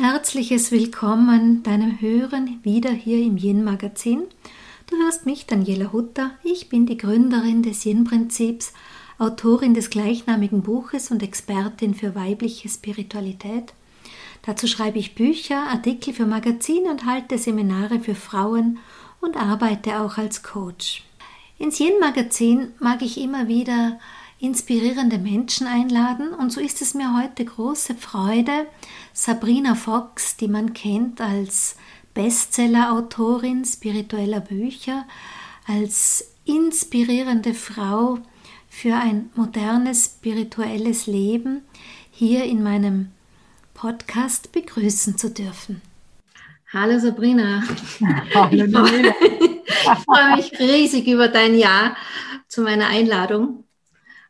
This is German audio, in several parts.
herzliches Willkommen deinem Hören wieder hier im Yin Magazin. Du hörst mich, Daniela Hutter. Ich bin die Gründerin des Yin Prinzips, Autorin des gleichnamigen Buches und Expertin für weibliche Spiritualität. Dazu schreibe ich Bücher, Artikel für Magazine und halte Seminare für Frauen und arbeite auch als Coach. Ins Yin Magazin mag ich immer wieder inspirierende Menschen einladen und so ist es mir heute große Freude, Sabrina Fox, die man kennt als Bestseller-Autorin spiritueller Bücher, als inspirierende Frau für ein modernes spirituelles Leben hier in meinem Podcast begrüßen zu dürfen. Hallo Sabrina. Hallo Sabrina. Ich freue mich riesig über dein Ja zu meiner Einladung.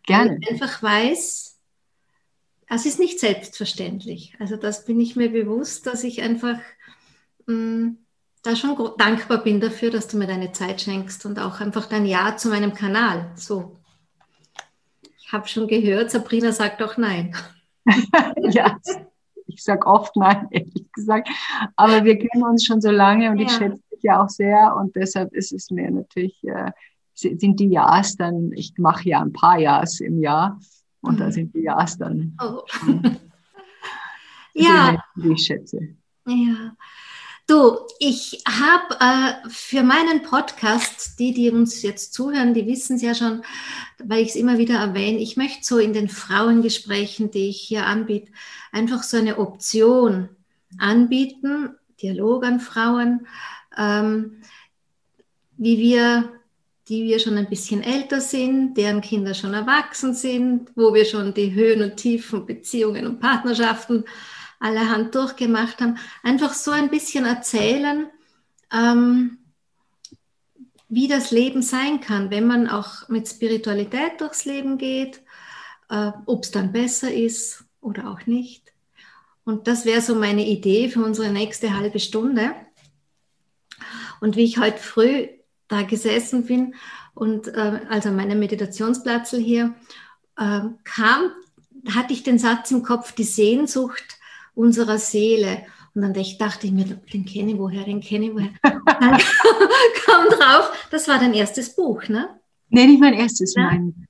Gerne. Ich einfach weiß, es ist nicht selbstverständlich. Also das bin ich mir bewusst, dass ich einfach mh, mm, da schon dankbar bin dafür, dass du mir deine Zeit schenkst und auch einfach dein Ja zu meinem Kanal. So. Ich habe schon gehört, Sabrina sagt auch Nein. ja, ich sage oft Nein, ehrlich gesagt. Aber wir kennen uns schon so lange und ja. ich schätze dich ja auch sehr und deshalb ist es mir natürlich, äh, sind die Ja's dann, ich mache ja ein paar Ja's im Jahr und mhm. da sind die Ja's dann. Oh. ja. Die ich schätze. Ja. Du, ich habe äh, für meinen Podcast, die, die uns jetzt zuhören, die wissen es ja schon, weil ich es immer wieder erwähne, ich möchte so in den Frauengesprächen, die ich hier anbiete, einfach so eine Option anbieten, Dialog an Frauen, ähm, wie wir, die wir schon ein bisschen älter sind, deren Kinder schon erwachsen sind, wo wir schon die Höhen und Tiefen, Beziehungen und Partnerschaften allerhand durchgemacht haben, einfach so ein bisschen erzählen, ähm, wie das Leben sein kann, wenn man auch mit Spiritualität durchs Leben geht, äh, ob es dann besser ist oder auch nicht. Und das wäre so meine Idee für unsere nächste halbe Stunde. Und wie ich heute früh da gesessen bin und äh, also meine Meditationsplatz hier äh, kam, hatte ich den Satz im Kopf, die Sehnsucht unserer Seele. Und dann dachte ich mir, den kenne ich woher, den kenne ich woher. dann kam drauf, das war dein erstes Buch, ne? Nee, nicht mein erstes, ja? mein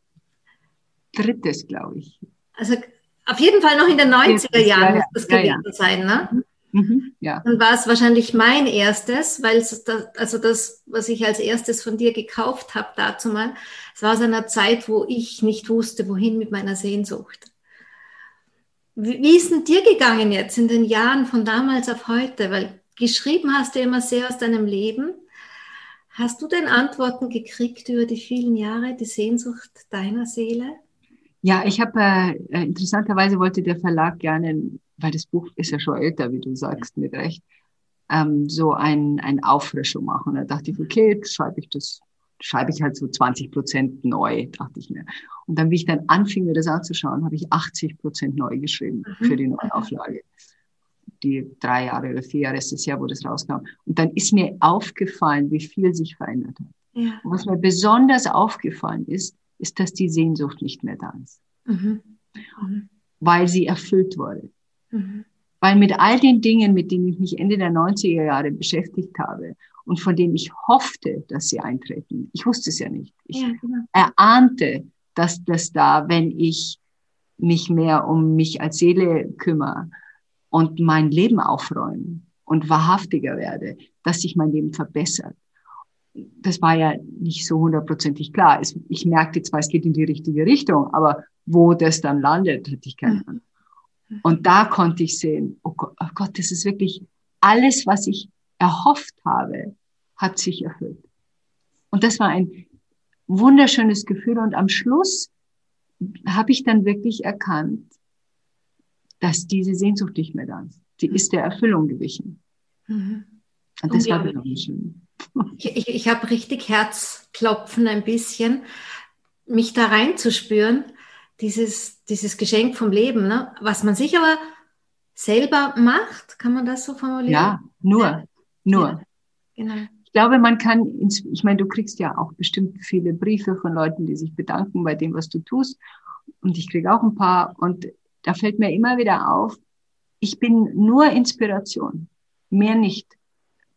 drittes, glaube ich. Also auf jeden Fall noch in den 90er Jahren muss das gewesen ja, sein, ne? Mhm. ja. Dann war es wahrscheinlich mein erstes, weil es das, also das, was ich als erstes von dir gekauft habe dazu mal, es war aus einer Zeit, wo ich nicht wusste, wohin mit meiner Sehnsucht. Wie ist denn dir gegangen jetzt in den Jahren von damals auf heute? Weil geschrieben hast du immer sehr aus deinem Leben. Hast du denn Antworten gekriegt über die vielen Jahre, die Sehnsucht deiner Seele? Ja, ich habe äh, äh, interessanterweise wollte der Verlag gerne, weil das Buch ist ja schon älter, wie du sagst, mit Recht, ähm, so ein, ein Auffrischung machen. Da dachte ich, okay, schreibe ich das schreibe ich halt so 20 Prozent neu, dachte ich mir. Und dann, wie ich dann anfing, mir das anzuschauen, habe ich 80 Prozent neu geschrieben mhm. für die Neuauflage. Die drei Jahre oder vier Jahre ist es her, wo das rauskam. Und dann ist mir aufgefallen, wie viel sich verändert hat. Ja. Und was mir besonders aufgefallen ist, ist, dass die Sehnsucht nicht mehr da ist. Mhm. Mhm. Weil sie erfüllt wurde. Mhm. Weil mit all den Dingen, mit denen ich mich Ende der 90er Jahre beschäftigt habe und von denen ich hoffte, dass sie eintreten, ich wusste es ja nicht. Ich ja, genau. erahnte, dass das da, wenn ich mich mehr um mich als Seele kümmere und mein Leben aufräume und wahrhaftiger werde, dass sich mein Leben verbessert. Das war ja nicht so hundertprozentig klar. Ich merkte zwar, es geht in die richtige Richtung, aber wo das dann landet, hatte ich keine Ahnung. Und da konnte ich sehen, oh Gott, oh Gott, das ist wirklich alles, was ich erhofft habe, hat sich erfüllt. Und das war ein wunderschönes Gefühl. Und am Schluss habe ich dann wirklich erkannt, dass diese Sehnsucht nicht mehr da ist. Sie ist der Erfüllung gewichen. Mhm. Und das war besonders schön. Ich, ich, ich habe richtig Herzklopfen ein bisschen, mich da reinzuspüren dieses, dieses Geschenk vom Leben, ne? was man sich aber selber macht, kann man das so formulieren? Ja, nur, nur. Ja, genau. Ich glaube, man kann, ins, ich meine, du kriegst ja auch bestimmt viele Briefe von Leuten, die sich bedanken bei dem, was du tust. Und ich kriege auch ein paar. Und da fällt mir immer wieder auf, ich bin nur Inspiration, mehr nicht.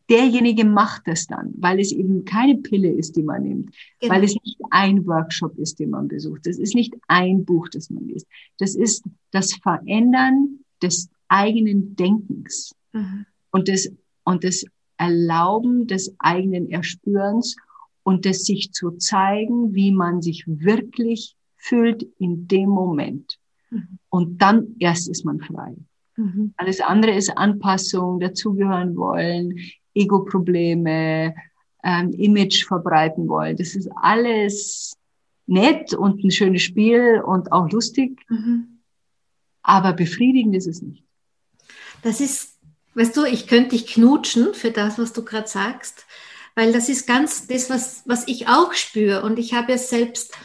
Derjenige macht es dann, weil es eben keine Pille ist, die man nimmt, genau. weil es nicht ein Workshop ist, den man besucht. Das ist nicht ein Buch, das man liest. Das ist das Verändern des eigenen Denkens mhm. und des, und des Erlauben des eigenen Erspürens und des sich zu zeigen, wie man sich wirklich fühlt in dem Moment. Mhm. Und dann erst ist man frei. Mhm. Alles andere ist Anpassung, dazugehören wollen, Ego-Probleme, ähm, Image verbreiten wollen. Das ist alles nett und ein schönes Spiel und auch lustig, mhm. aber befriedigend ist es nicht. Das ist, weißt du, ich könnte dich knutschen für das, was du gerade sagst, weil das ist ganz das, was, was ich auch spüre. Und ich habe ja selbst,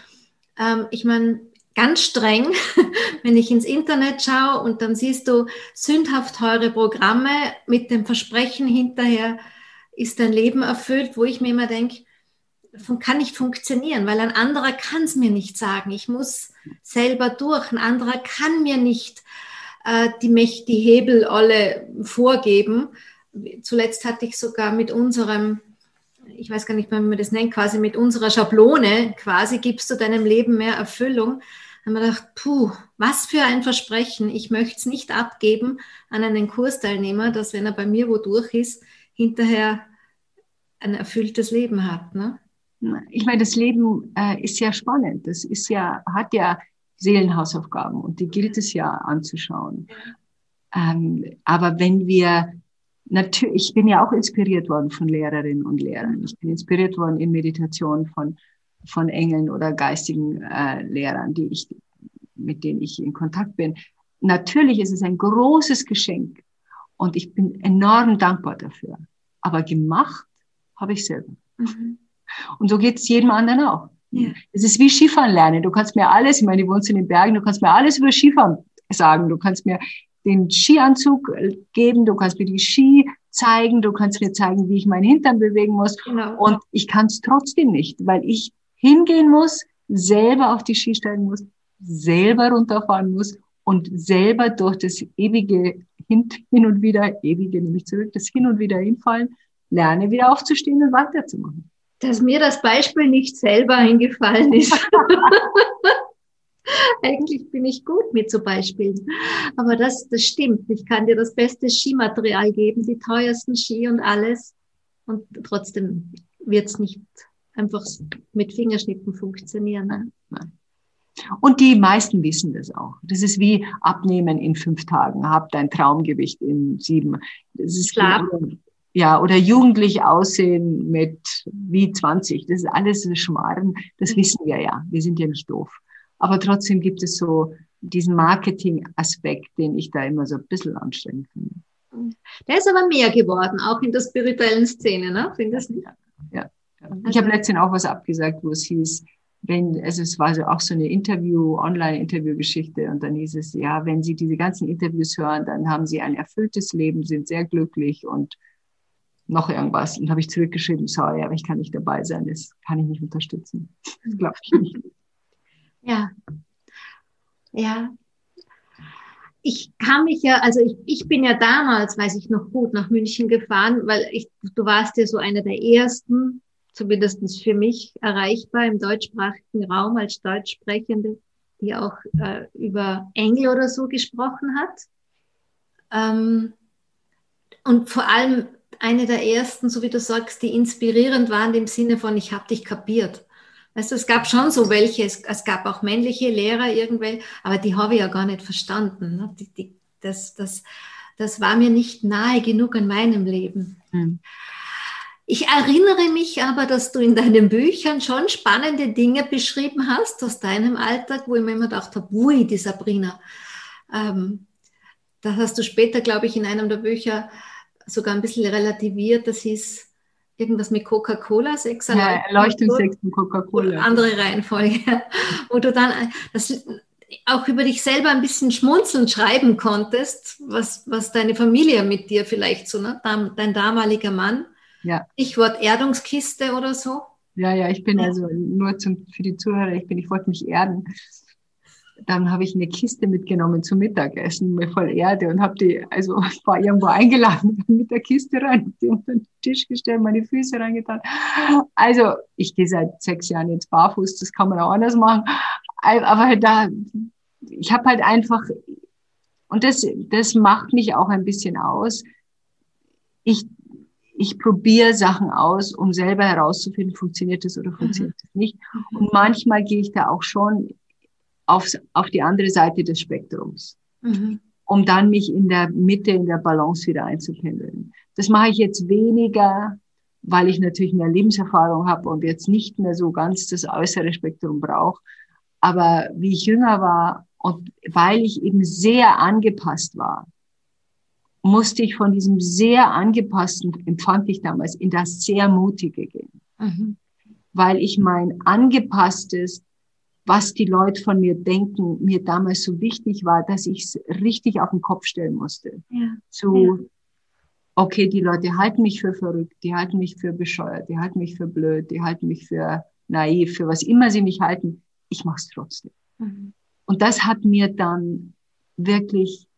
ähm, ich meine, ganz streng, wenn ich ins Internet schaue und dann siehst du sündhaft teure Programme mit dem Versprechen hinterher, ist dein Leben erfüllt, wo ich mir immer denke, kann nicht funktionieren, weil ein anderer kann es mir nicht sagen. Ich muss selber durch. Ein anderer kann mir nicht äh, die, Mächte, die Hebel alle vorgeben. Zuletzt hatte ich sogar mit unserem, ich weiß gar nicht mehr, wie man das nennt, quasi mit unserer Schablone, quasi gibst du deinem Leben mehr Erfüllung. Haben wir gedacht, puh, was für ein Versprechen. Ich möchte es nicht abgeben an einen Kursteilnehmer, dass wenn er bei mir wo durch ist, hinterher ein erfülltes Leben hat. Ne? Ich meine, das Leben äh, ist ja spannend. Das ist ja, hat ja Seelenhausaufgaben und die gilt es ja anzuschauen. Ähm, aber wenn wir natürlich, ich bin ja auch inspiriert worden von Lehrerinnen und Lehrern. Ich bin inspiriert worden in Meditation von, von Engeln oder geistigen äh, Lehrern, die ich, mit denen ich in Kontakt bin. Natürlich ist es ein großes Geschenk und ich bin enorm dankbar dafür. Aber gemacht habe ich selber. Mhm. Und so geht es jedem anderen auch. Ja. Es ist wie Skifahren lernen. Du kannst mir alles, ich meine, du wohnst in den Bergen, du kannst mir alles über Skifahren sagen. Du kannst mir den Skianzug geben, du kannst mir die Ski zeigen, du kannst mir zeigen, wie ich meinen Hintern bewegen muss. Genau. Und ich kann es trotzdem nicht, weil ich hingehen muss, selber auf die Ski steigen muss, selber runterfahren muss und selber durch das ewige hin, hin und wieder, ewige nehme ich zurück, das hin und wieder hinfallen, lerne wieder aufzustehen und weiterzumachen. Dass mir das Beispiel nicht selber eingefallen ist. Eigentlich bin ich gut mit so Beispielen. Aber das, das stimmt. Ich kann dir das beste Skimaterial geben, die teuersten Ski und alles. Und trotzdem wird es nicht einfach mit Fingerschnippen funktionieren. Nein. Und die meisten wissen das auch. Das ist wie Abnehmen in fünf Tagen. Hab dein Traumgewicht in sieben. Das ist Schlafen ja, oder jugendlich aussehen mit wie 20. Das ist alles Schmarrn. Das mhm. wissen wir ja. Wir sind ja nicht doof. Aber trotzdem gibt es so diesen Marketing-Aspekt, den ich da immer so ein bisschen anstrengend finde. Der ist aber mehr geworden, auch in der spirituellen Szene, ne? Findest du? Ja. Ich habe letztens auch was abgesagt, wo es hieß, wenn, also es war so auch so eine Interview, Online-Interview-Geschichte und dann hieß es, ja, wenn Sie diese ganzen Interviews hören, dann haben Sie ein erfülltes Leben, sind sehr glücklich und noch irgendwas. Und habe ich zurückgeschrieben, sorry, aber ich kann nicht dabei sein, das kann ich nicht unterstützen. Das glaube ich nicht. Ja. Ja. Ich kann mich ja, also ich, ich bin ja damals, weiß ich noch gut, nach München gefahren, weil ich, du warst ja so einer der ersten, zumindest für mich erreichbar im deutschsprachigen Raum als Deutschsprechende, die auch äh, über Engel oder so gesprochen hat. Ähm, und vor allem eine der ersten, so wie du sagst, die inspirierend waren im Sinne von, ich habe dich kapiert. Weißt es gab schon so welche, es, es gab auch männliche Lehrer irgendwelche, aber die habe ich ja gar nicht verstanden. Ne? Die, die, das, das, das war mir nicht nahe genug in meinem Leben. Mhm. Ich erinnere mich aber, dass du in deinen Büchern schon spannende Dinge beschrieben hast aus deinem Alltag, wo ich mir immer gedacht habe, ui, die Sabrina. Ähm, da hast du später, glaube ich, in einem der Bücher sogar ein bisschen relativiert. Das hieß irgendwas mit Coca-Cola, Sex Ja, Erleuchtungsex und Coca-Cola. Andere Reihenfolge. Wo du dann das auch über dich selber ein bisschen schmunzeln schreiben konntest, was, was deine Familie mit dir vielleicht so, ne? dein damaliger Mann. Ja. Stichwort Erdungskiste oder so. Ja, ja, ich bin also nur zum, für die Zuhörer, ich bin, ich wollte mich erden. dann habe ich eine Kiste mitgenommen zum Mittagessen mit voll Erde und habe die, also ich war irgendwo eingeladen mit der Kiste rein, die unter den Tisch gestellt, meine Füße reingetan. Also ich gehe seit sechs Jahren jetzt barfuß, das kann man auch anders machen. Aber da, ich habe halt einfach, und das, das macht mich auch ein bisschen aus. Ich, ich probiere Sachen aus, um selber herauszufinden, funktioniert das oder funktioniert mhm. das nicht. Und manchmal gehe ich da auch schon auf, auf die andere Seite des Spektrums, mhm. um dann mich in der Mitte, in der Balance wieder einzupendeln. Das mache ich jetzt weniger, weil ich natürlich mehr Lebenserfahrung habe und jetzt nicht mehr so ganz das äußere Spektrum brauche. Aber wie ich jünger war und weil ich eben sehr angepasst war, musste ich von diesem sehr angepassten, empfand ich damals, in das sehr mutige gehen. Mhm. Weil ich mein angepasstes, was die Leute von mir denken, mir damals so wichtig war, dass ich es richtig auf den Kopf stellen musste. Ja. Zu, ja. okay, die Leute halten mich für verrückt, die halten mich für bescheuert, die halten mich für blöd, die halten mich für naiv, für was immer sie mich halten. Ich mache es trotzdem. Mhm. Und das hat mir dann wirklich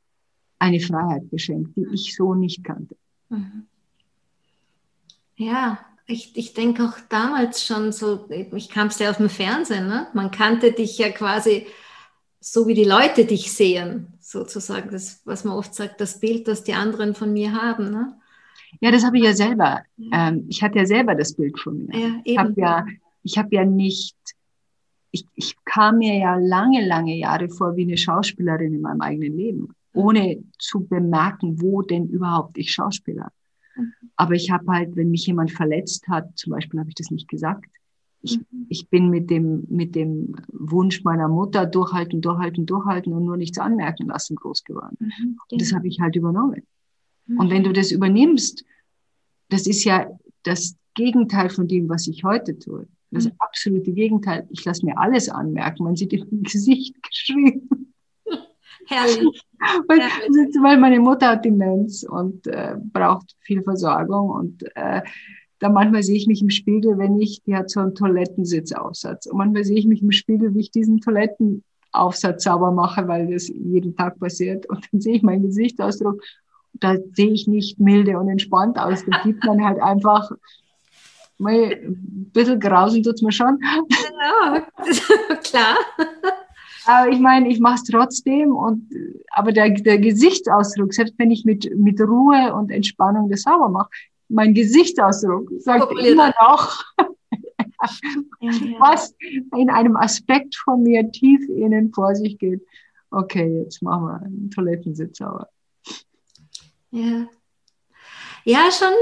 eine Freiheit geschenkt, die ich so nicht kannte. Mhm. Ja, ich, ich denke auch damals schon so, ich kam es ja aus dem Fernsehen, ne? man kannte dich ja quasi so, wie die Leute dich sehen, sozusagen, das, was man oft sagt, das Bild, das die anderen von mir haben. Ne? Ja, das habe ich ja selber. Ähm, ich hatte ja selber das Bild von mir. Ja, ich habe ja, ich habe ja nicht, ich, ich kam mir ja lange, lange Jahre vor wie eine Schauspielerin in meinem eigenen Leben, ohne zu bemerken, wo denn überhaupt ich Schauspieler. Aber ich habe halt, wenn mich jemand verletzt hat, zum Beispiel habe ich das nicht gesagt. Ich, mhm. ich bin mit dem, mit dem Wunsch meiner Mutter durchhalten, durchhalten, durchhalten und nur nichts anmerken lassen groß geworden. Mhm. Und das habe ich halt übernommen. Mhm. Und wenn du das übernimmst, das ist ja das Gegenteil von dem, was ich heute tue. Das mhm. absolute Gegenteil. Ich lasse mir alles anmerken. Man sieht im Gesicht geschrieben. Herrlich. weil, Herrlich. weil meine Mutter hat Demenz und äh, braucht viel Versorgung und äh, da manchmal sehe ich mich im Spiegel, wenn ich, die hat so einen Toilettensitzaufsatz. Und manchmal sehe ich mich im Spiegel, wie ich diesen Toilettenaufsatz sauber mache, weil das jeden Tag passiert. Und dann sehe ich meinen Gesichtsausdruck. Da sehe ich nicht milde und entspannt aus. Da gibt man halt einfach mal ein bisschen grausen tut's mir schon. Ja, klar. Aber ich meine, ich mache es trotzdem. Und, aber der, der Gesichtsausdruck, selbst wenn ich mit, mit Ruhe und Entspannung das sauber mache, mein Gesichtsausdruck sagt immer noch, was in einem Aspekt von mir tief innen vor sich geht. Okay, jetzt machen wir einen Toilettensitz sauber. Ja. Ja, schon.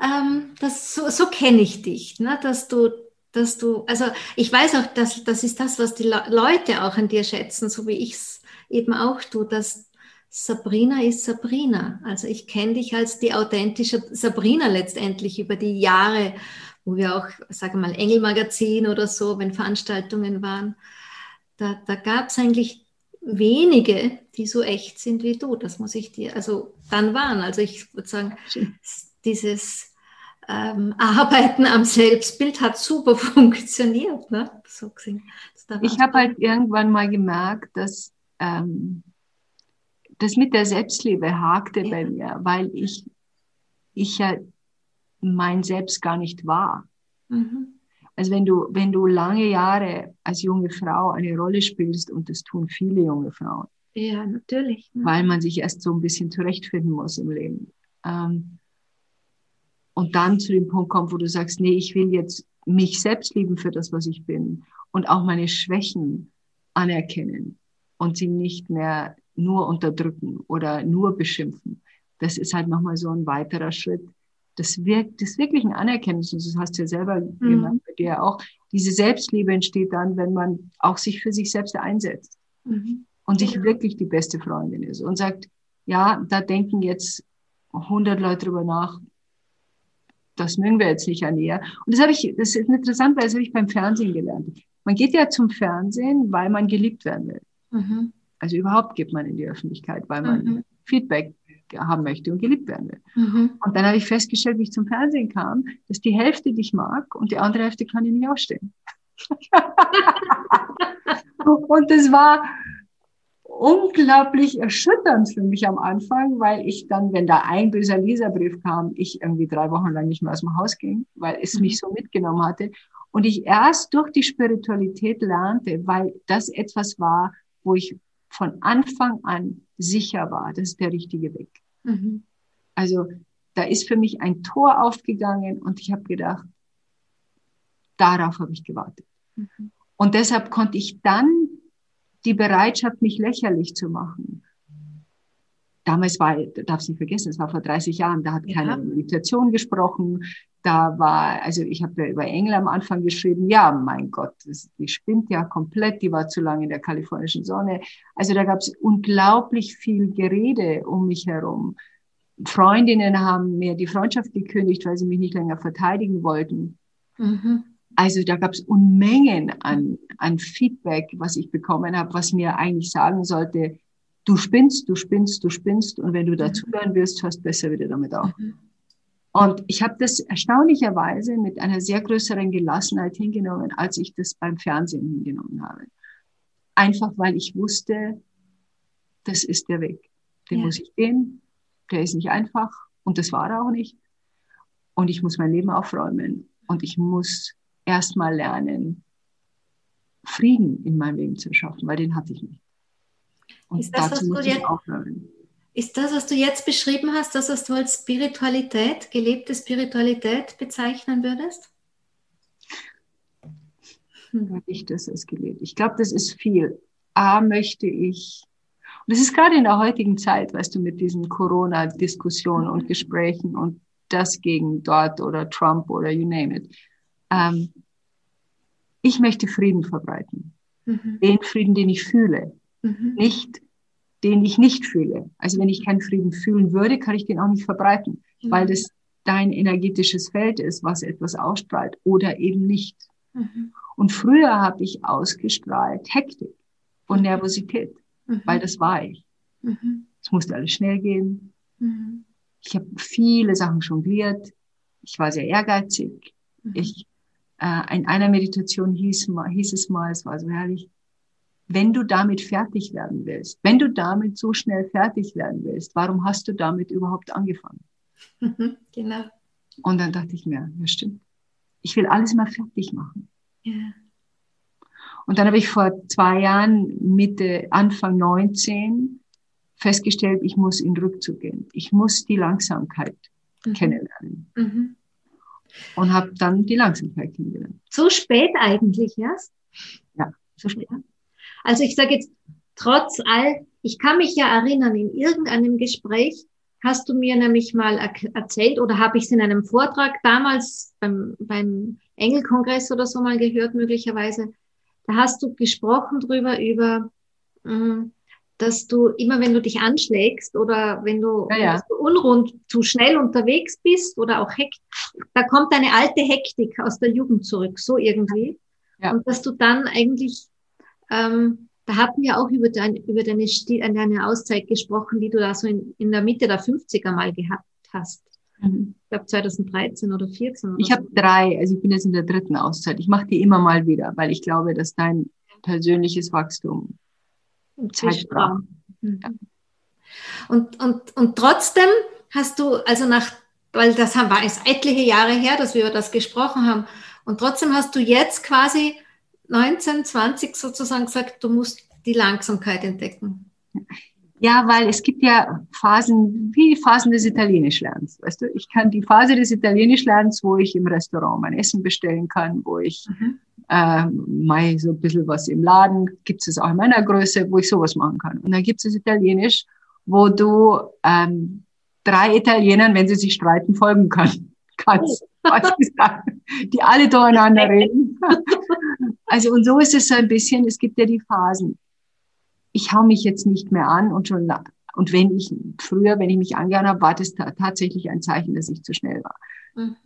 Ähm, das, so so kenne ich dich, ne? dass du dass du, also ich weiß auch, dass das ist das, was die Leute auch an dir schätzen, so wie ich es eben auch tue, dass Sabrina ist Sabrina. Also ich kenne dich als die authentische Sabrina letztendlich über die Jahre, wo wir auch, sagen wir mal, Engelmagazin oder so, wenn Veranstaltungen waren. Da, da gab es eigentlich wenige, die so echt sind wie du. Das muss ich dir, also dann waren. Also ich würde sagen, dieses ähm, Arbeiten am Selbstbild hat super funktioniert. Ne? So ich habe halt irgendwann mal gemerkt, dass ähm, das mit der Selbstliebe hakte ja. bei mir, weil ich, ich ja mein Selbst gar nicht war. Mhm. Also wenn du, wenn du lange Jahre als junge Frau eine Rolle spielst, und das tun viele junge Frauen. Ja, natürlich. Ne? Weil man sich erst so ein bisschen zurechtfinden muss im Leben. Ähm, und dann zu dem Punkt kommt, wo du sagst, nee, ich will jetzt mich selbst lieben für das, was ich bin und auch meine Schwächen anerkennen und sie nicht mehr nur unterdrücken oder nur beschimpfen. Das ist halt nochmal so ein weiterer Schritt. Das wirkt, das wirklichen Anerkennens, und das hast du ja selber mhm. gemacht, bei dir auch. Diese Selbstliebe entsteht dann, wenn man auch sich für sich selbst einsetzt mhm. und sich ja. wirklich die beste Freundin ist und sagt, ja, da denken jetzt 100 Leute drüber nach, das mögen wir jetzt nicht an ihr. Und das habe ich, das ist interessant, weil das habe ich beim Fernsehen gelernt. Man geht ja zum Fernsehen, weil man geliebt werden will. Mhm. Also überhaupt geht man in die Öffentlichkeit, weil man mhm. Feedback haben möchte und geliebt werden will. Mhm. Und dann habe ich festgestellt, wie ich zum Fernsehen kam, dass die Hälfte dich mag und die andere Hälfte kann ich nicht ausstehen. Und das war unglaublich erschütternd für mich am Anfang, weil ich dann, wenn da ein böser Leserbrief kam, ich irgendwie drei Wochen lang nicht mehr aus dem Haus ging, weil es mich so mitgenommen hatte. Und ich erst durch die Spiritualität lernte, weil das etwas war, wo ich von Anfang an sicher war, das ist der richtige Weg. Mhm. Also da ist für mich ein Tor aufgegangen und ich habe gedacht, darauf habe ich gewartet. Mhm. Und deshalb konnte ich dann die Bereitschaft, mich lächerlich zu machen. Damals war, du darfst nicht vergessen, es war vor 30 Jahren, da hat ja. keiner Meditation gesprochen. Da war, also ich habe ja über Engel am Anfang geschrieben, ja, mein Gott, das, die spinnt ja komplett, die war zu lange in der kalifornischen Sonne. Also da gab es unglaublich viel Gerede um mich herum. Freundinnen haben mir die Freundschaft gekündigt, weil sie mich nicht länger verteidigen wollten. Mhm. Also da gab es Unmengen an, an Feedback, was ich bekommen habe, was mir eigentlich sagen sollte, du spinnst, du spinnst, du spinnst und wenn du dazuhören wirst, hörst besser wieder damit auf. Mhm. Und ich habe das erstaunlicherweise mit einer sehr größeren Gelassenheit hingenommen, als ich das beim Fernsehen hingenommen habe. Einfach weil ich wusste, das ist der Weg. Den ja. muss ich gehen. Der ist nicht einfach und das war er auch nicht. Und ich muss mein Leben aufräumen und ich muss erstmal lernen, Frieden in meinem Leben zu schaffen, weil den hatte ich nicht. Und ist das, dazu muss ich aufhören. Ist das, was du jetzt beschrieben hast, das, was du als Spiritualität, gelebte Spiritualität bezeichnen würdest? Hm. Ich das als gelebt. Ich glaube, das ist viel. A möchte ich, und das ist gerade in der heutigen Zeit, weißt du, mit diesen Corona-Diskussionen und Gesprächen und das gegen dort oder Trump oder you name it ähm, ich möchte Frieden verbreiten. Mhm. Den Frieden, den ich fühle, mhm. nicht den ich nicht fühle. Also wenn ich keinen Frieden fühlen würde, kann ich den auch nicht verbreiten, mhm. weil das dein energetisches Feld ist, was etwas ausstrahlt oder eben nicht. Mhm. Und früher habe ich ausgestrahlt Hektik und Nervosität, mhm. weil das war ich. Mhm. Es musste alles schnell gehen. Ich habe viele Sachen jongliert. Ich war sehr ehrgeizig. Ich äh, in einer Meditation hieß, hieß es mal, es war so herrlich, wenn du damit fertig werden willst, wenn du damit so schnell fertig werden willst, warum hast du damit überhaupt angefangen? genau. Und dann dachte ich mir, ja stimmt. Ich will alles mal fertig machen. Ja. Und dann habe ich vor zwei Jahren, Mitte, Anfang 19, festgestellt, ich muss in Rückzug gehen. Ich muss die Langsamkeit mhm. kennenlernen. Mhm und habe dann die Langsamkeit kennengelernt. So spät eigentlich erst? Ja, so spät. Also ich sage jetzt, trotz all, ich kann mich ja erinnern, in irgendeinem Gespräch hast du mir nämlich mal erzählt oder habe ich es in einem Vortrag damals beim, beim Engelkongress oder so mal gehört, möglicherweise. Da hast du gesprochen drüber, über, mh, mm, dass du immer, wenn du dich anschlägst oder wenn du, ja, ja. du unrund zu schnell unterwegs bist oder auch Hektik, da kommt eine alte Hektik aus der Jugend zurück, so irgendwie. Ja. Und dass du dann eigentlich, ähm, da hatten wir auch über, dein, über deine, deine Auszeit gesprochen, die du da so in, in der Mitte der 50er mal gehabt hast. Mhm. Ich glaube 2013 oder 2014. ich so. habe drei, also ich bin jetzt in der dritten Auszeit. Ich mache die immer mal wieder, weil ich glaube, dass dein persönliches Wachstum Braucht. Mhm. Und, und, und trotzdem hast du, also nach, weil das war es etliche Jahre her, dass wir über das gesprochen haben, und trotzdem hast du jetzt quasi 19, 20 sozusagen gesagt, du musst die Langsamkeit entdecken. Ja, weil es gibt ja Phasen, wie Phasen des Italienischlernens. Weißt du, ich kann die Phase des Italienischlernens, wo ich im Restaurant mein Essen bestellen kann, wo ich mhm äh, mal so ein bisschen was im Laden, gibt es auch in meiner Größe, wo ich sowas machen kann. Und dann gibt es Italienisch, wo du ähm, drei Italienern, wenn sie sich streiten, folgen kann, kannst. die alle durcheinander reden. Also und so ist es so ein bisschen, es gibt ja die Phasen. Ich hau mich jetzt nicht mehr an und schon und wenn ich früher, wenn ich mich angehauen habe, war das tatsächlich ein Zeichen, dass ich zu schnell war. Mhm.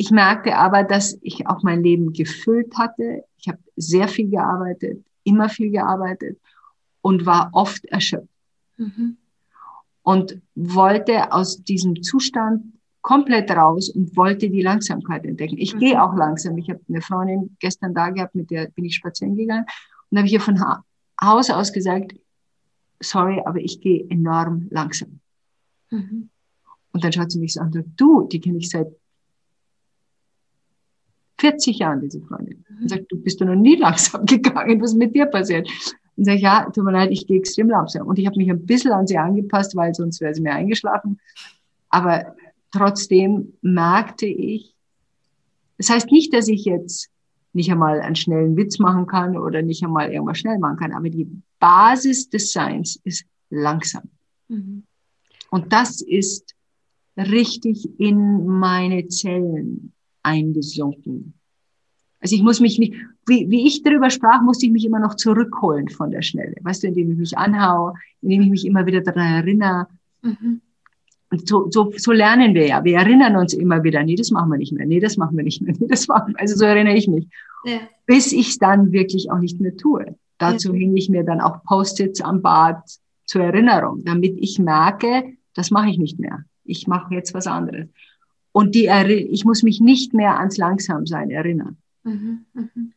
Ich merkte aber, dass ich auch mein Leben gefüllt hatte. Ich habe sehr viel gearbeitet, immer viel gearbeitet und war oft erschöpft. Mhm. Und wollte aus diesem Zustand komplett raus und wollte die Langsamkeit entdecken. Ich mhm. gehe auch langsam. Ich habe eine Freundin gestern da gehabt, mit der bin ich spazieren gegangen dann habe ich ihr von ha Haus aus gesagt, sorry, aber ich gehe enorm langsam. Mhm. Und dann schaut sie mich so an, du, die kenne ich seit 40 Jahren, diese Freundin. Und sagt, du bist du noch nie langsam gegangen, was ist mit dir passiert? Und sage ich, ja, tut mir leid, ich gehe extrem langsam. Und ich habe mich ein bisschen an sie angepasst, weil sonst wäre sie mir eingeschlafen. Aber trotzdem merkte ich, das heißt nicht, dass ich jetzt nicht einmal einen schnellen Witz machen kann oder nicht einmal irgendwas schnell machen kann, aber die Basis des Seins ist langsam. Mhm. Und das ist richtig in meine Zellen eingesunken. Also ich muss mich nicht, wie, wie ich darüber sprach, musste ich mich immer noch zurückholen von der Schnelle. Weißt du, indem ich mich anhaue, indem ich mich immer wieder daran erinnere. Mhm. Und so, so, so lernen wir ja. Wir erinnern uns immer wieder, nee, das machen wir nicht mehr, nee, das machen wir nicht mehr, nee, das machen wir. Also so erinnere ich mich. Ja. Bis ich es dann wirklich auch nicht mehr tue. Dazu ja. hänge ich mir dann auch Post-its am Bad zur Erinnerung, damit ich merke, das mache ich nicht mehr. Ich mache jetzt was anderes. Und die, ich muss mich nicht mehr ans Langsamsein erinnern. Mhm, mhm.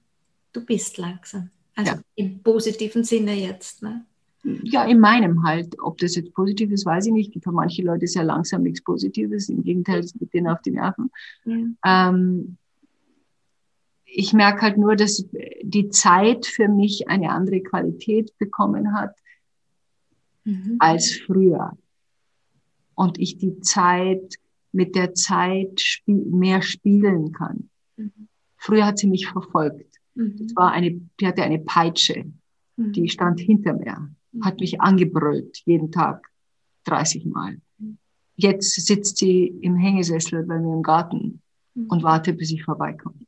Du bist langsam. Also ja. im positiven Sinne jetzt. Ne? Ja, in meinem halt. Ob das jetzt positiv ist, weiß ich nicht. Für manche Leute ist ja langsam nichts Positives. Im Gegenteil, es geht denen auf die Nerven. Ja. Ähm, ich merke halt nur, dass die Zeit für mich eine andere Qualität bekommen hat mhm. als früher. Und ich die Zeit mit der Zeit spiel mehr spielen kann. Mhm. Früher hat sie mich verfolgt. Mhm. Das war eine, die hatte eine Peitsche. Mhm. Die stand hinter mir, mhm. hat mich angebrüllt, jeden Tag 30 Mal. Mhm. Jetzt sitzt sie im Hängesessel bei mir im Garten mhm. und wartet, bis ich vorbeikomme.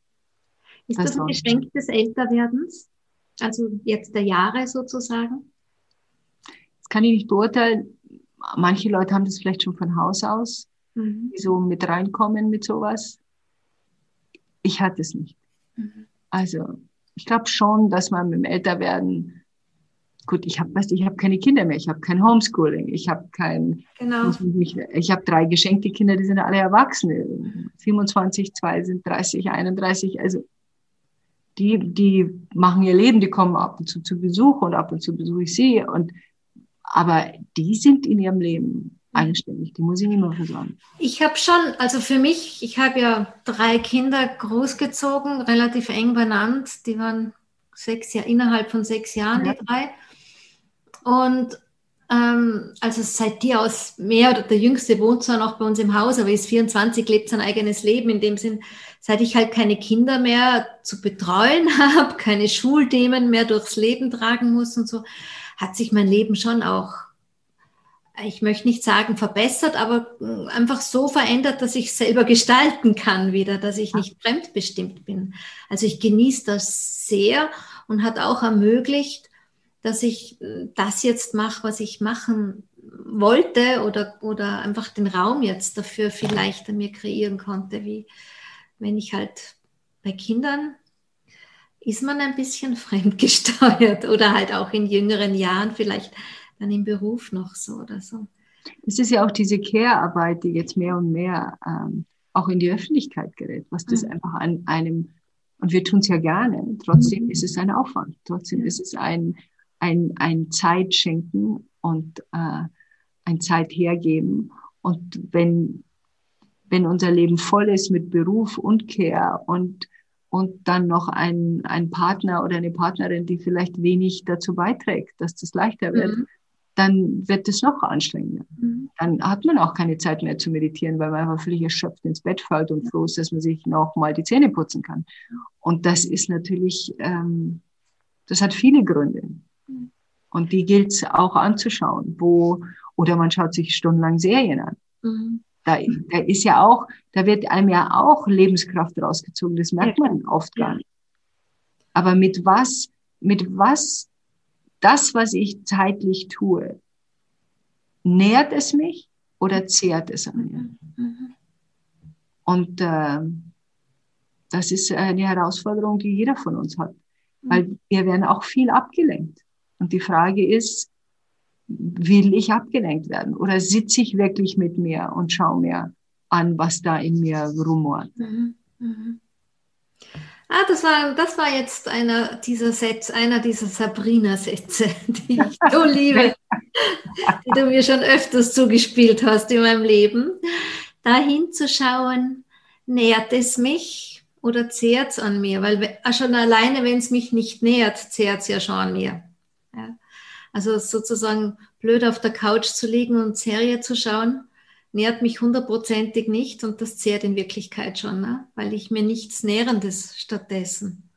Ist das, das ein Geschenk des Älterwerdens? Also jetzt der Jahre sozusagen? Das kann ich nicht beurteilen. Manche Leute haben das vielleicht schon von Haus aus, mhm. die so mit reinkommen mit sowas. Ich hatte es nicht. Mhm. Also ich glaube schon, dass man mit dem Älterwerden gut, ich habe, weißt, ich habe keine Kinder mehr, ich habe kein Homeschooling, ich habe kein, genau. mich, ich habe drei geschenkte Kinder, die sind alle Erwachsene, 27, zwei sind 30, 31, also die, die machen ihr Leben, die kommen ab und zu zu Besuch und ab und zu besuche ich sie und aber die sind in ihrem Leben eigenständig. Die muss ich nicht mehr versorgen. Ich habe schon, also für mich, ich habe ja drei Kinder großgezogen, relativ eng benannt. Die waren sechs Jahre, innerhalb von sechs Jahren, ja. die drei. Und ähm, also seit die aus mehr oder der Jüngste wohnt zwar noch bei uns im Haus, aber ist 24, lebt sein eigenes Leben. In dem Sinn, seit ich halt keine Kinder mehr zu betreuen habe, keine Schulthemen mehr durchs Leben tragen muss und so, hat sich mein Leben schon auch ich möchte nicht sagen verbessert, aber äh, einfach so verändert, dass ich selber gestalten kann wieder, dass ich nicht fremdbestimmt bin. Also ich genieße das sehr und hat auch ermöglicht, dass ich äh, das jetzt mache, was ich machen wollte oder, oder einfach den Raum jetzt dafür viel leichter mir kreieren konnte, wie wenn ich halt bei Kindern ist man ein bisschen fremdgesteuert oder halt auch in jüngeren Jahren vielleicht dann im Beruf noch so oder so. Es ist ja auch diese Care-Arbeit, die jetzt mehr und mehr ähm, auch in die Öffentlichkeit gerät, was das mhm. einfach an einem, und wir tun es ja gerne, trotzdem mhm. ist es ein Aufwand, trotzdem ja. ist es ein, ein, ein Zeitschenken und äh, ein Zeit hergeben. Und wenn, wenn unser Leben voll ist mit Beruf und Care und und dann noch ein, ein Partner oder eine Partnerin, die vielleicht wenig dazu beiträgt, dass das leichter wird, mhm dann wird es noch anstrengender. Mhm. Dann hat man auch keine Zeit mehr zu meditieren, weil man einfach völlig erschöpft ins Bett fällt und froh ist, dass man sich noch mal die Zähne putzen kann. Und das ist natürlich, ähm, das hat viele Gründe. Mhm. Und die gilt es auch anzuschauen, wo, oder man schaut sich stundenlang Serien an. Mhm. Da, da ist ja auch, da wird einem ja auch Lebenskraft rausgezogen. Das merkt man oft gar nicht. Aber mit was, mit was das, was ich zeitlich tue, nährt es mich oder zehrt es an mir? Mhm. Und äh, das ist eine Herausforderung, die jeder von uns hat, mhm. weil wir werden auch viel abgelenkt. Und die Frage ist, will ich abgelenkt werden oder sitze ich wirklich mit mir und schaue mir an, was da in mir rumort? Mhm. Mhm. Ah, das war, das war jetzt einer dieser Sätze, einer dieser Sabrina-Sätze, die ich so liebe, die du mir schon öfters zugespielt hast in meinem Leben. Da hinzuschauen, nährt es mich oder zehrt es an mir? Weil ah, schon alleine, wenn es mich nicht nährt, zehrt es ja schon an mir. Ja. Also sozusagen blöd auf der Couch zu liegen und Serie zu schauen, nährt mich hundertprozentig nicht und das zehrt in Wirklichkeit schon, ne? weil ich mir nichts Nährendes stattdessen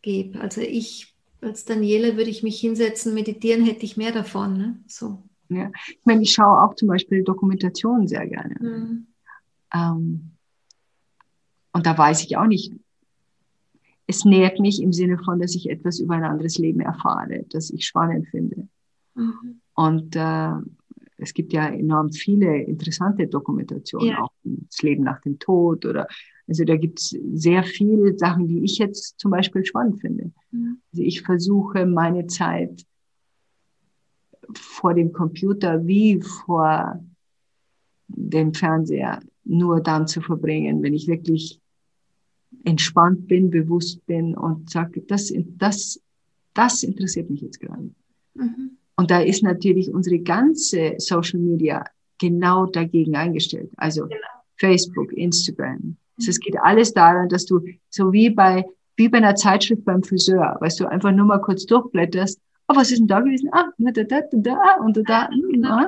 gebe. Also ich als Daniela würde ich mich hinsetzen, meditieren, hätte ich mehr davon. Ne? So. Ja. Ich meine, ich schaue auch zum Beispiel Dokumentationen sehr gerne. Mhm. Ähm, und da weiß ich auch nicht, es nährt mich im Sinne von, dass ich etwas über ein anderes Leben erfahre, das ich spannend finde. Mhm. Und äh, es gibt ja enorm viele interessante Dokumentationen, ja. auch das Leben nach dem Tod oder also da gibt es sehr viele Sachen, die ich jetzt zum Beispiel spannend finde. Mhm. Also ich versuche meine Zeit vor dem Computer wie vor dem Fernseher nur dann zu verbringen, wenn ich wirklich entspannt bin, bewusst bin und sage, das, das, das interessiert mich jetzt gerade. Mhm. Und da ist natürlich unsere ganze Social Media genau dagegen eingestellt. Also genau. Facebook, Instagram. Also es geht alles daran, dass du so wie bei, wie bei einer Zeitschrift beim Friseur, weißt du, einfach nur mal kurz durchblätterst. Oh, was ist denn da gewesen? Ah, da, da, da, da und da, da. Genau.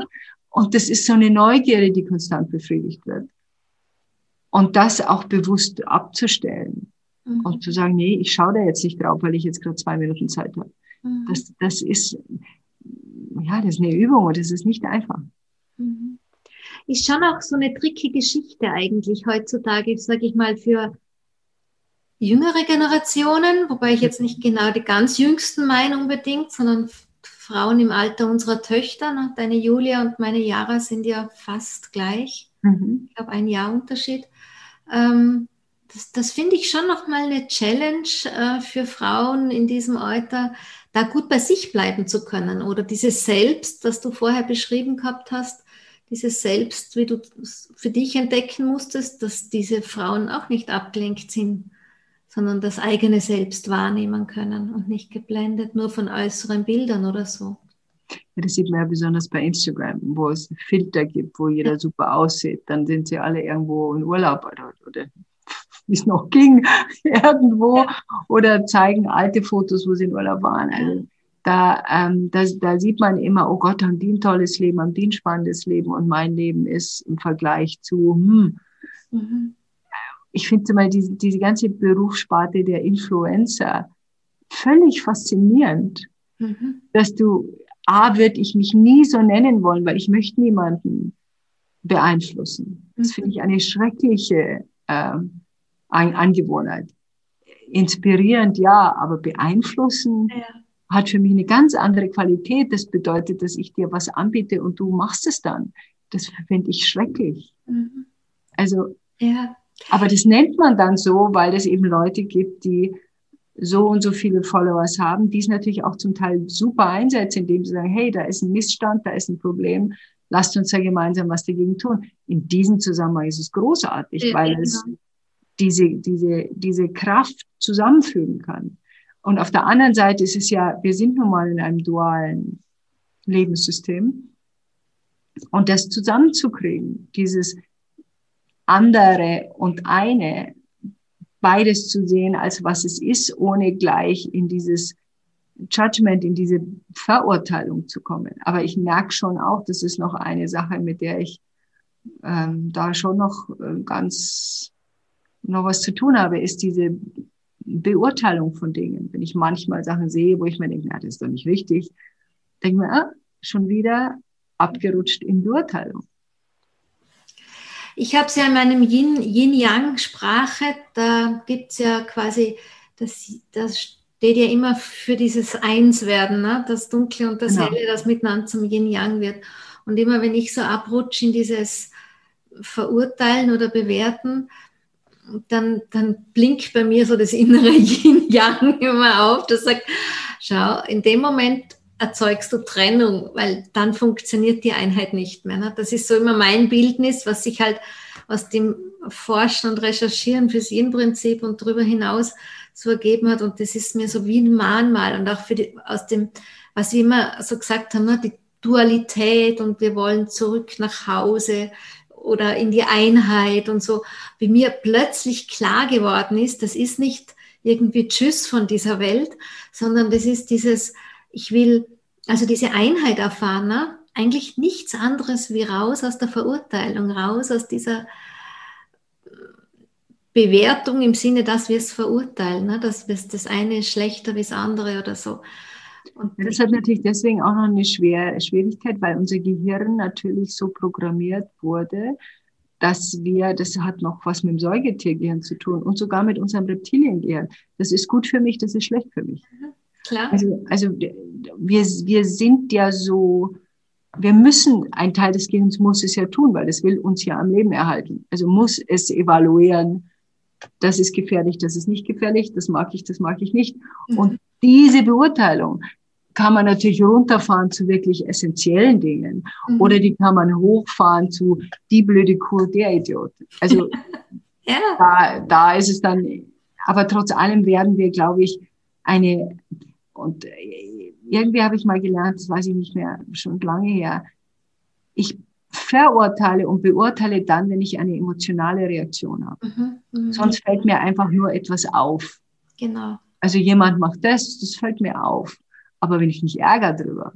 Und das ist so eine Neugierde, die konstant befriedigt wird. Und das auch bewusst abzustellen mhm. und zu sagen, nee, ich schaue da jetzt nicht drauf, weil ich jetzt gerade zwei Minuten Zeit habe. Mhm. Das, das ist, ja, das ist eine Übung und das ist nicht einfach. Mhm. Ist schon auch so eine tricky Geschichte eigentlich heutzutage, sage ich mal, für jüngere Generationen, wobei ich jetzt nicht genau die ganz jüngsten meine unbedingt, sondern Frauen im Alter unserer Töchter. Ne? Deine Julia und meine Yara sind ja fast gleich. Mhm. Ich glaube, ein Jahr Unterschied. Ähm, das, das finde ich schon nochmal eine Challenge äh, für Frauen in diesem Alter, da gut bei sich bleiben zu können oder dieses Selbst, das du vorher beschrieben gehabt hast, dieses Selbst, wie du für dich entdecken musstest, dass diese Frauen auch nicht abgelenkt sind, sondern das eigene Selbst wahrnehmen können und nicht geblendet nur von äußeren Bildern oder so. Ja, das sieht man ja besonders bei Instagram, wo es Filter gibt, wo jeder ja. super aussieht. Dann sind sie alle irgendwo in Urlaub oder, oder wie es noch ging, irgendwo oder zeigen alte Fotos, wo sie in Urlaub waren. Also da, ähm, da, da sieht man immer, oh Gott, haben die ein tolles Leben, haben die ein spannendes Leben und mein Leben ist im Vergleich zu, hm, mhm. ich finde mal diese, diese ganze Berufssparte der Influencer völlig faszinierend, mhm. dass du, A, würde ich mich nie so nennen wollen, weil ich möchte niemanden beeinflussen. Das mhm. finde ich eine schreckliche ähm, Angewohnheit. Inspirierend, ja, aber beeinflussen ja. hat für mich eine ganz andere Qualität. Das bedeutet, dass ich dir was anbiete und du machst es dann. Das finde ich schrecklich. Mhm. Also, ja. aber das nennt man dann so, weil es eben Leute gibt, die so und so viele Followers haben, die es natürlich auch zum Teil super einsetzen, indem sie sagen, hey, da ist ein Missstand, da ist ein Problem, lasst uns ja gemeinsam was dagegen tun. In diesem Zusammenhang ist es großartig, ja, weil genau. es diese, diese, diese Kraft zusammenfügen kann. Und auf der anderen Seite ist es ja, wir sind nun mal in einem dualen Lebenssystem. Und das zusammenzukriegen, dieses andere und eine, beides zu sehen, als was es ist, ohne gleich in dieses Judgment, in diese Verurteilung zu kommen. Aber ich merke schon auch, das ist noch eine Sache, mit der ich ähm, da schon noch äh, ganz noch was zu tun habe, ist diese Beurteilung von Dingen. Wenn ich manchmal Sachen sehe, wo ich mir denke, na, das ist doch nicht richtig, denke mir, ah, schon wieder abgerutscht in Beurteilung. Ich habe es ja in meinem Yin-Yang-Sprache, da gibt es ja quasi, das, das steht ja immer für dieses Einswerden, ne? das Dunkle und das genau. Helle, das miteinander zum Yin-Yang wird. Und immer wenn ich so abrutsche in dieses Verurteilen oder Bewerten, dann, dann blinkt bei mir so das innere Yin-Yang immer auf, das sagt, schau, in dem Moment erzeugst du Trennung, weil dann funktioniert die Einheit nicht mehr. Ne? Das ist so immer mein Bildnis, was sich halt aus dem Forschen und Recherchieren fürs Yin-Prinzip und darüber hinaus so ergeben hat. Und das ist mir so wie ein Mahnmal. Und auch für die, aus dem, was wir immer so gesagt haben, ne, die Dualität und wir wollen zurück nach Hause oder in die Einheit und so, wie mir plötzlich klar geworden ist, das ist nicht irgendwie Tschüss von dieser Welt, sondern das ist dieses, ich will also diese Einheit erfahren, ne? eigentlich nichts anderes wie raus aus der Verurteilung, raus aus dieser Bewertung im Sinne, dass wir es verurteilen, ne? dass das eine ist schlechter wie das andere oder so. Und das hat natürlich deswegen auch noch eine Schwer Schwierigkeit, weil unser Gehirn natürlich so programmiert wurde, dass wir, das hat noch was mit dem Säugetiergehirn zu tun und sogar mit unserem Reptiliengehirn. Das ist gut für mich, das ist schlecht für mich. Mhm, klar. Also, also wir, wir sind ja so, wir müssen, ein Teil des Gehirns muss es ja tun, weil es will uns ja am Leben erhalten. Also muss es evaluieren, das ist gefährlich, das ist nicht gefährlich, das mag ich, das mag ich nicht. Mhm. Und diese Beurteilung kann man natürlich runterfahren zu wirklich essentiellen Dingen mhm. oder die kann man hochfahren zu die blöde Kuh, der Idiot. Also ja. da, da ist es dann, aber trotz allem werden wir, glaube ich, eine, und irgendwie habe ich mal gelernt, das weiß ich nicht mehr, schon lange her, ich verurteile und beurteile dann, wenn ich eine emotionale Reaktion habe. Mhm, mh. Sonst fällt mir einfach nur etwas auf. Genau. Also jemand macht das, das fällt mir auf. Aber wenn ich mich ärgere drüber,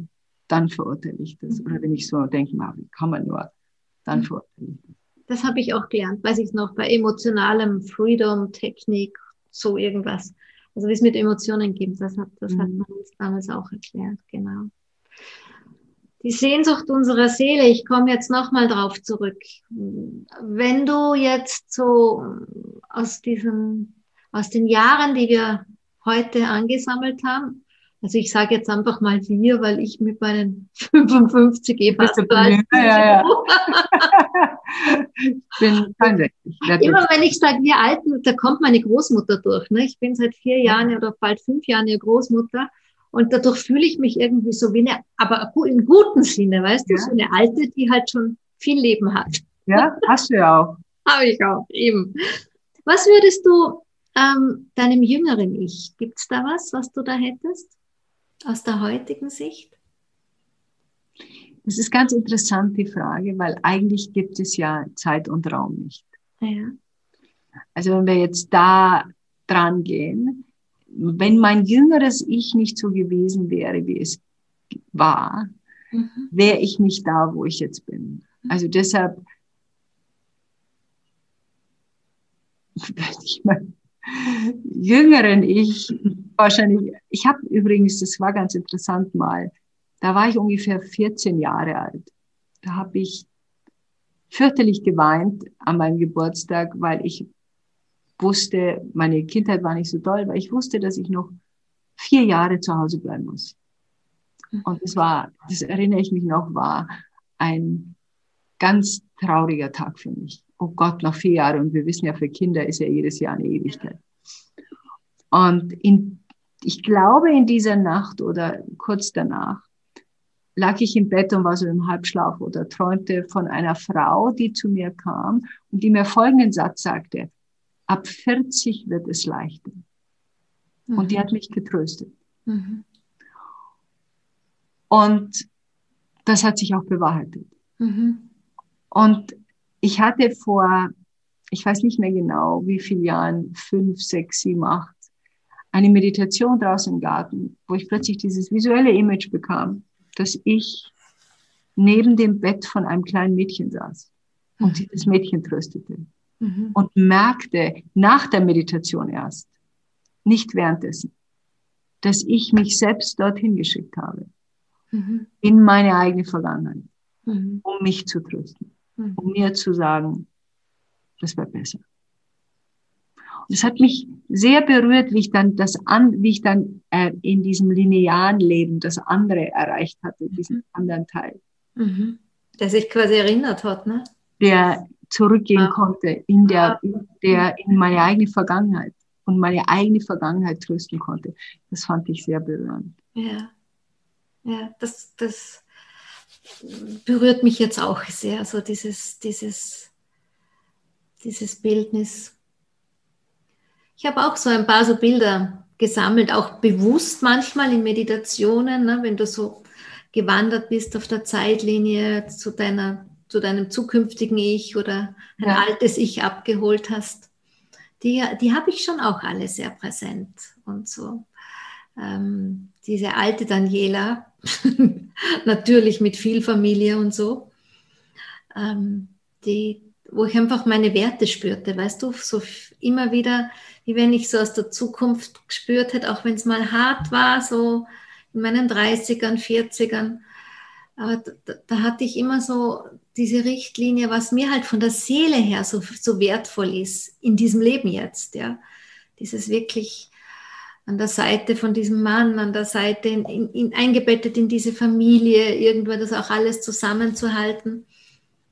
dann verurteile ich das. Oder wenn ich so denke, wie kann man nur, dann mhm. verurteile ich das. Das habe ich auch gelernt, weiß ich noch, bei emotionalem Freedom, Technik, so irgendwas. Also wie es mit Emotionen gibt, das hat, das mhm. hat man uns damals auch erklärt, genau die Sehnsucht unserer Seele, ich komme jetzt nochmal drauf zurück. Wenn du jetzt so aus diesen, aus den Jahren, die wir heute angesammelt haben, also ich sage jetzt einfach mal wir, weil ich mit meinen 55 eh fast ja, ja, ja. bin 63. Immer wenn ich sage wir Alten, da kommt meine Großmutter durch. Ne? Ich bin seit vier Jahren oder bald fünf Jahren ihr Großmutter. Und dadurch fühle ich mich irgendwie so wie eine, aber im guten Sinne, weißt ja. du, so eine Alte, die halt schon viel Leben hat. Ja, hast du ja auch. Habe ich auch, eben. Was würdest du ähm, deinem jüngeren Ich, gibt es da was, was du da hättest aus der heutigen Sicht? Das ist ganz interessant, die Frage, weil eigentlich gibt es ja Zeit und Raum nicht. Ja. Also wenn wir jetzt da dran gehen, wenn mein jüngeres Ich nicht so gewesen wäre, wie es war, mhm. wäre ich nicht da, wo ich jetzt bin. Also deshalb, ich mein, jüngeren Ich wahrscheinlich, ich habe übrigens, das war ganz interessant mal, da war ich ungefähr 14 Jahre alt. Da habe ich fürchterlich geweint an meinem Geburtstag, weil ich wusste, meine Kindheit war nicht so toll, weil ich wusste, dass ich noch vier Jahre zu Hause bleiben muss. Und das war, das erinnere ich mich noch, war ein ganz trauriger Tag für mich. Oh Gott, noch vier Jahre. Und wir wissen ja, für Kinder ist ja jedes Jahr eine Ewigkeit. Und in, ich glaube, in dieser Nacht oder kurz danach lag ich im Bett und war so im Halbschlaf oder träumte von einer Frau, die zu mir kam und die mir folgenden Satz sagte ab 40 wird es leichter. Mhm. Und die mhm. hat mich getröstet. Mhm. Und das hat sich auch bewahrheitet. Mhm. Und ich hatte vor, ich weiß nicht mehr genau, wie viele Jahren, fünf, sechs, sieben, acht, eine Meditation draußen im Garten, wo ich plötzlich dieses visuelle Image bekam, dass ich neben dem Bett von einem kleinen Mädchen saß und mhm. das Mädchen tröstete mhm. und merkte nach der Meditation erst, nicht währenddessen, dass ich mich selbst dorthin geschickt habe, mhm. in meine eigene Vergangenheit, mhm. um mich zu trösten, mhm. um mir zu sagen, das wird besser. Und es hat mich sehr berührt, wie ich dann das an, wie ich dann äh, in diesem linearen Leben das andere erreicht hatte, diesen mhm. anderen Teil. Mhm. Der sich quasi erinnert hat, ne? Der zurückgehen ja. konnte in der, in der, in meine eigene Vergangenheit und meine eigene Vergangenheit trösten konnte. Das fand ich sehr berührend. Ja, ja, das, das berührt mich jetzt auch sehr, so dieses, dieses dieses Bildnis. Ich habe auch so ein paar so Bilder gesammelt, auch bewusst manchmal in Meditationen, ne, wenn du so gewandert bist auf der Zeitlinie zu deiner, zu deinem zukünftigen Ich oder ein ja. altes Ich abgeholt hast. Die, die habe ich schon auch alle sehr präsent und so. Ähm, diese alte Daniela, natürlich mit viel Familie und so, ähm, die, wo ich einfach meine Werte spürte, weißt du, so immer wieder, wie wenn ich so aus der Zukunft gespürt hätte, auch wenn es mal hart war, so in meinen 30ern, 40ern, aber da, da, hatte ich immer so diese Richtlinie, was mir halt von der Seele her so, so wertvoll ist in diesem Leben jetzt, ja. Dieses wirklich an der Seite von diesem Mann, an der Seite in, in, in, eingebettet in diese Familie, irgendwo das auch alles zusammenzuhalten.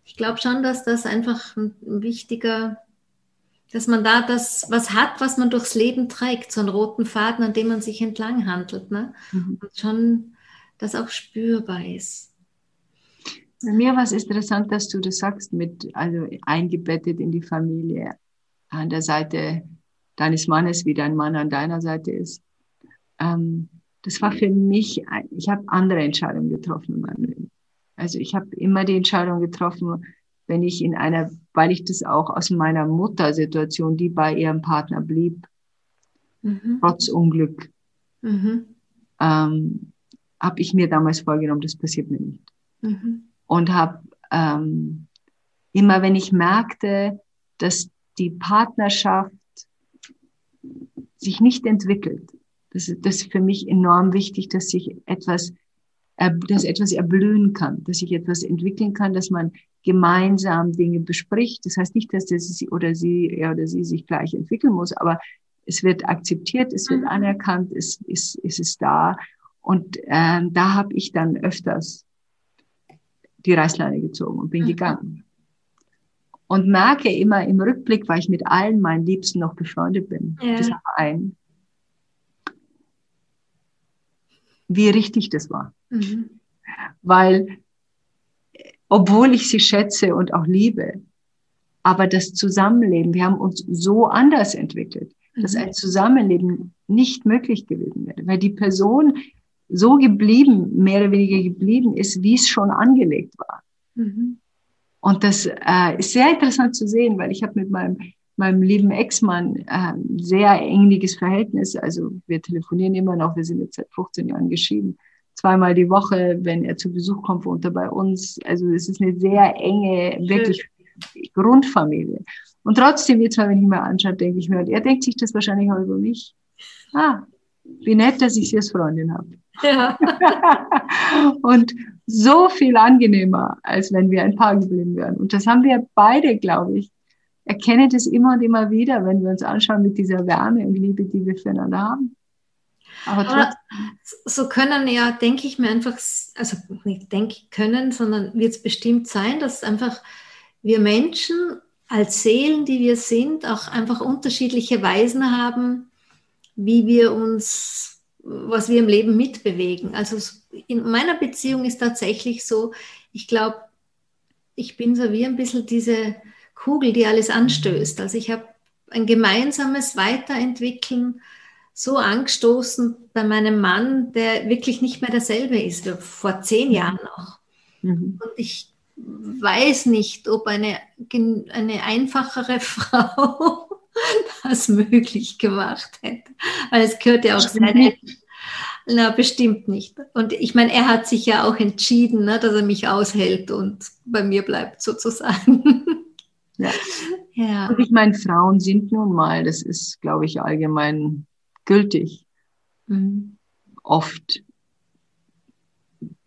Ich glaube schon, dass das einfach ein, ein, wichtiger, dass man da das was hat, was man durchs Leben trägt, so einen roten Faden, an dem man sich entlang handelt. Ne? Mhm. Und schon das auch spürbar ist. Bei mir war es interessant, dass du das sagst, mit also eingebettet in die Familie an der Seite deines Mannes, wie dein Mann an deiner Seite ist. Ähm, das war für mich, ich habe andere Entscheidungen getroffen in meinem Leben. Also ich habe immer die Entscheidung getroffen, wenn ich in einer, weil ich das auch aus meiner Muttersituation, die bei ihrem Partner blieb, mhm. trotz Unglück, mhm. ähm, habe ich mir damals vorgenommen, das passiert mir nicht. Mhm. Und habe ähm, immer, wenn ich merkte, dass die Partnerschaft sich nicht entwickelt. Das, das ist für mich enorm wichtig, dass sich etwas, dass etwas erblühen kann, dass sich etwas entwickeln kann, dass man gemeinsam Dinge bespricht. Das heißt nicht, dass das oder sie, er oder sie sich gleich entwickeln muss, aber es wird akzeptiert, es wird mhm. anerkannt, es, es, es ist da. Und ähm, da habe ich dann öfters die Reißleine gezogen und bin mhm. gegangen und merke immer im Rückblick, weil ich mit allen meinen Liebsten noch befreundet bin, ja. bis ein, wie richtig das war. Mhm. Weil, obwohl ich sie schätze und auch liebe, aber das Zusammenleben, wir haben uns so anders entwickelt, mhm. dass ein Zusammenleben nicht möglich gewesen wäre, weil die Person so geblieben, mehr oder weniger geblieben ist, wie es schon angelegt war. Mhm. Und das äh, ist sehr interessant zu sehen, weil ich habe mit meinem, meinem lieben Ex-Mann äh, sehr engliges Verhältnis. Also wir telefonieren immer noch, wir sind jetzt seit 15 Jahren geschieden. Zweimal die Woche, wenn er zu Besuch kommt, wohnt er bei uns. Also es ist eine sehr enge, wirklich Grundfamilie. Und trotzdem, jetzt mal, wenn ich mal anschaue, denke ich mir, er denkt sich das wahrscheinlich auch über mich. Ah, wie nett, dass ich sie als Freundin habe. Ja. und so viel angenehmer, als wenn wir ein Paar geblieben wären. Und das haben wir beide, glaube ich. Erkennen das immer und immer wieder, wenn wir uns anschauen mit dieser Wärme und Liebe, die wir füreinander haben. Aber, Aber so können ja, denke ich mir einfach, also nicht denke können, sondern wird es bestimmt sein, dass einfach wir Menschen als Seelen, die wir sind, auch einfach unterschiedliche Weisen haben, wie wir uns, was wir im Leben mitbewegen. Also in meiner Beziehung ist tatsächlich so, ich glaube, ich bin so wie ein bisschen diese Kugel, die alles anstößt. Also ich habe ein gemeinsames Weiterentwickeln so angestoßen bei meinem Mann, der wirklich nicht mehr derselbe ist, wie vor zehn Jahren noch. Mhm. Und ich weiß nicht, ob eine, eine einfachere Frau das möglich gemacht hätte. Weil es gehört ja auch seine. Na, bestimmt nicht. Und ich meine, er hat sich ja auch entschieden, ne, dass er mich aushält und bei mir bleibt sozusagen. Ja. ja. Und ich meine, Frauen sind nun mal, das ist, glaube ich, allgemein gültig, mhm. oft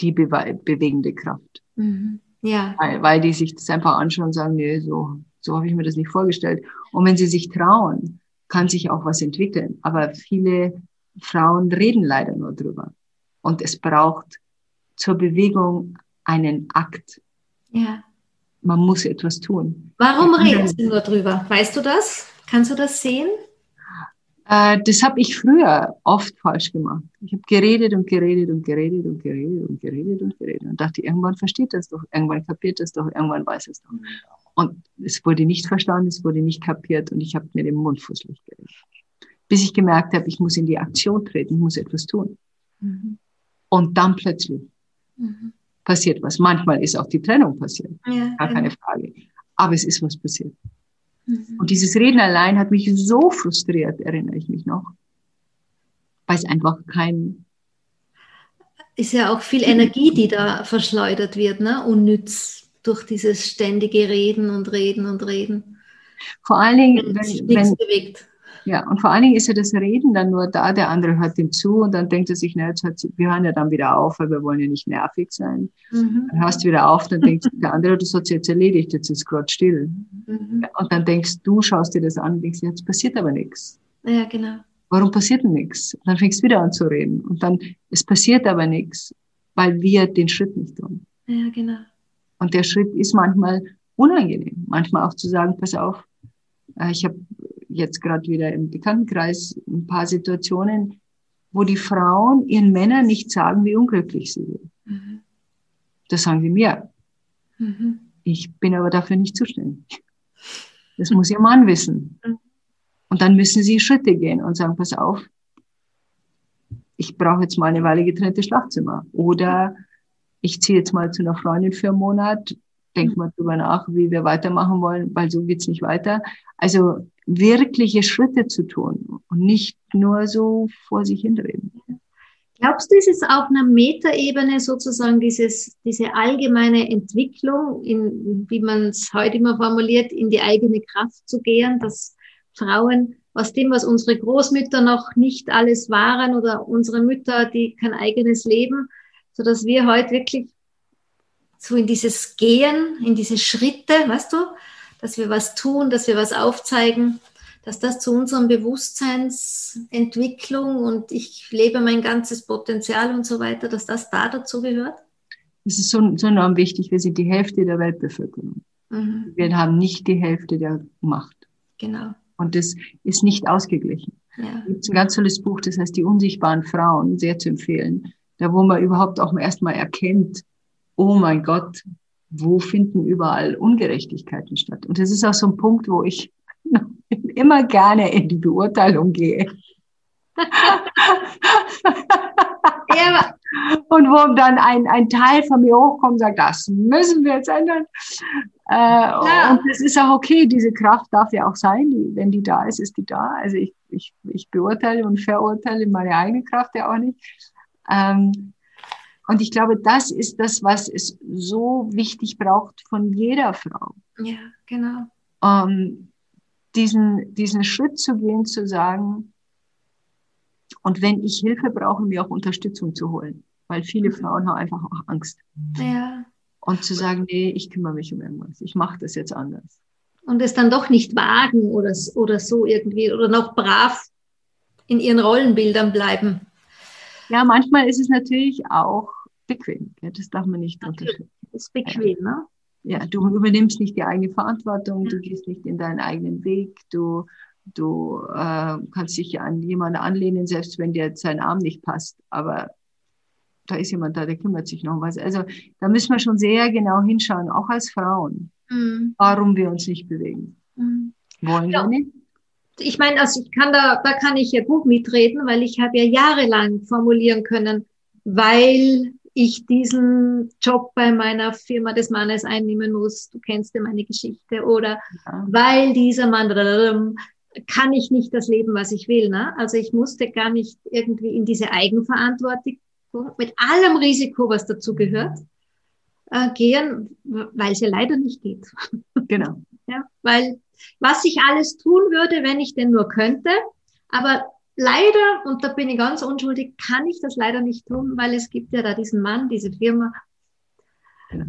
die bewe bewegende Kraft. Mhm. Ja. Weil, weil die sich das einfach anschauen und sagen, nee, so so habe ich mir das nicht vorgestellt. Und wenn sie sich trauen, kann sich auch was entwickeln. Aber viele Frauen reden leider nur drüber. Und es braucht zur Bewegung einen Akt. Ja. Man muss etwas tun. Warum reden Sie nur drüber? Weißt du das? Kannst du das sehen? Äh, das habe ich früher oft falsch gemacht. Ich habe geredet und geredet und geredet und geredet und geredet und geredet und dachte, irgendwann versteht das doch, irgendwann kapiert das doch, irgendwann weiß es doch. Und es wurde nicht verstanden, es wurde nicht kapiert und ich habe mir den Mund fußlich geredet. Bis ich gemerkt habe, ich muss in die Aktion treten, ich muss etwas tun. Mhm. Und dann plötzlich mhm. passiert was. Manchmal ist auch die Trennung passiert, ja, gar keine Frage. Aber es ist was passiert. Mhm. Und dieses Reden allein hat mich so frustriert, erinnere ich mich noch, weil es einfach kein ist ja auch viel Energie, die da verschleudert wird, ne? unnütz durch dieses ständige Reden und Reden und Reden. Vor allen Dingen, wenn, wenn, wenn bewegt. Ja, und vor allen Dingen ist ja das Reden dann nur da, der andere hört ihm zu und dann denkt er sich, na, jetzt hat, wir hören ja dann wieder auf, weil wir wollen ja nicht nervig sein. Mhm. Dann hörst du wieder auf, dann denkt der andere, das hat jetzt erledigt, jetzt ist gerade still. Mhm. Und dann denkst du, schaust dir das an und denkst, jetzt passiert aber nichts. Ja, genau. Warum passiert denn nichts? Dann fängst du wieder an zu reden. Und dann, es passiert aber nichts, weil wir den Schritt nicht tun. Ja, genau. Und der Schritt ist manchmal unangenehm. Manchmal auch zu sagen, pass auf, äh, ich habe jetzt gerade wieder im Bekanntenkreis ein paar Situationen, wo die Frauen ihren Männern nicht sagen, wie unglücklich sie sind. Mhm. Das sagen sie mir. Mhm. Ich bin aber dafür nicht zuständig. Das muss ihr Mann wissen. Und dann müssen sie Schritte gehen und sagen, pass auf, ich brauche jetzt mal eine Weile getrennte Schlafzimmer. Oder ich ziehe jetzt mal zu einer Freundin für einen Monat, denk mal drüber nach, wie wir weitermachen wollen, weil so geht's nicht weiter. Also wirkliche Schritte zu tun und nicht nur so vor sich hinreden. Glaubst du, ist es auf einer Metaebene sozusagen dieses, diese allgemeine Entwicklung, in, wie man es heute immer formuliert, in die eigene Kraft zu gehen, dass Frauen aus dem, was unsere Großmütter noch nicht alles waren oder unsere Mütter, die kein eigenes Leben, so dass wir heute wirklich so in dieses Gehen, in diese Schritte, weißt du, dass wir was tun, dass wir was aufzeigen, dass das zu unserem Bewusstseinsentwicklung und ich lebe mein ganzes Potenzial und so weiter, dass das da dazu gehört? Es ist so, so enorm wichtig. Wir sind die Hälfte der Weltbevölkerung. Mhm. Wir haben nicht die Hälfte der Macht. Genau. Und das ist nicht ausgeglichen. Ja. Es gibt ein ganz tolles Buch, das heißt Die unsichtbaren Frauen, sehr zu empfehlen. Da, wo man überhaupt auch erstmal erkennt, oh mein Gott, wo finden überall Ungerechtigkeiten statt? Und das ist auch so ein Punkt, wo ich immer gerne in die Beurteilung gehe. und wo dann ein, ein Teil von mir hochkommt und sagt, das müssen wir jetzt ändern. Äh, ja. Und das ist auch okay, diese Kraft darf ja auch sein, die, wenn die da ist, ist die da. Also ich, ich, ich beurteile und verurteile meine eigene Kraft ja auch nicht. Ähm, und ich glaube, das ist das, was es so wichtig braucht von jeder Frau. Ja, genau. Ähm, diesen, diesen Schritt zu gehen, zu sagen, und wenn ich Hilfe brauche, mir auch Unterstützung zu holen. Weil viele Frauen haben einfach auch Angst. Ja. Und zu sagen, nee, ich kümmere mich um irgendwas. Ich mache das jetzt anders. Und es dann doch nicht wagen oder, oder so irgendwie oder noch brav in ihren Rollenbildern bleiben. Ja, manchmal ist es natürlich auch bequem. Ja, das darf man nicht unterschätzen. Ist bequem, ne? Ja, du übernimmst nicht die eigene Verantwortung, du gehst nicht in deinen eigenen Weg, du, du äh, kannst dich an jemanden anlehnen, selbst wenn dir sein Arm nicht passt. Aber da ist jemand da, der kümmert sich noch um was. Also da müssen wir schon sehr genau hinschauen, auch als Frauen, mhm. warum wir uns nicht bewegen. Mhm. Wollen ja. wir nicht? Ich meine, also ich kann da, da kann ich ja gut mitreden, weil ich habe ja jahrelang formulieren können, weil ich diesen Job bei meiner Firma des Mannes einnehmen muss. Du kennst ja meine Geschichte. Oder ja. weil dieser Mann kann ich nicht das Leben, was ich will. Ne? Also ich musste gar nicht irgendwie in diese Eigenverantwortung mit allem Risiko, was dazu gehört, äh, gehen, weil es ja leider nicht geht. Genau. ja, weil was ich alles tun würde, wenn ich denn nur könnte, aber leider, und da bin ich ganz unschuldig, kann ich das leider nicht tun, weil es gibt ja da diesen Mann, diese Firma. Genau.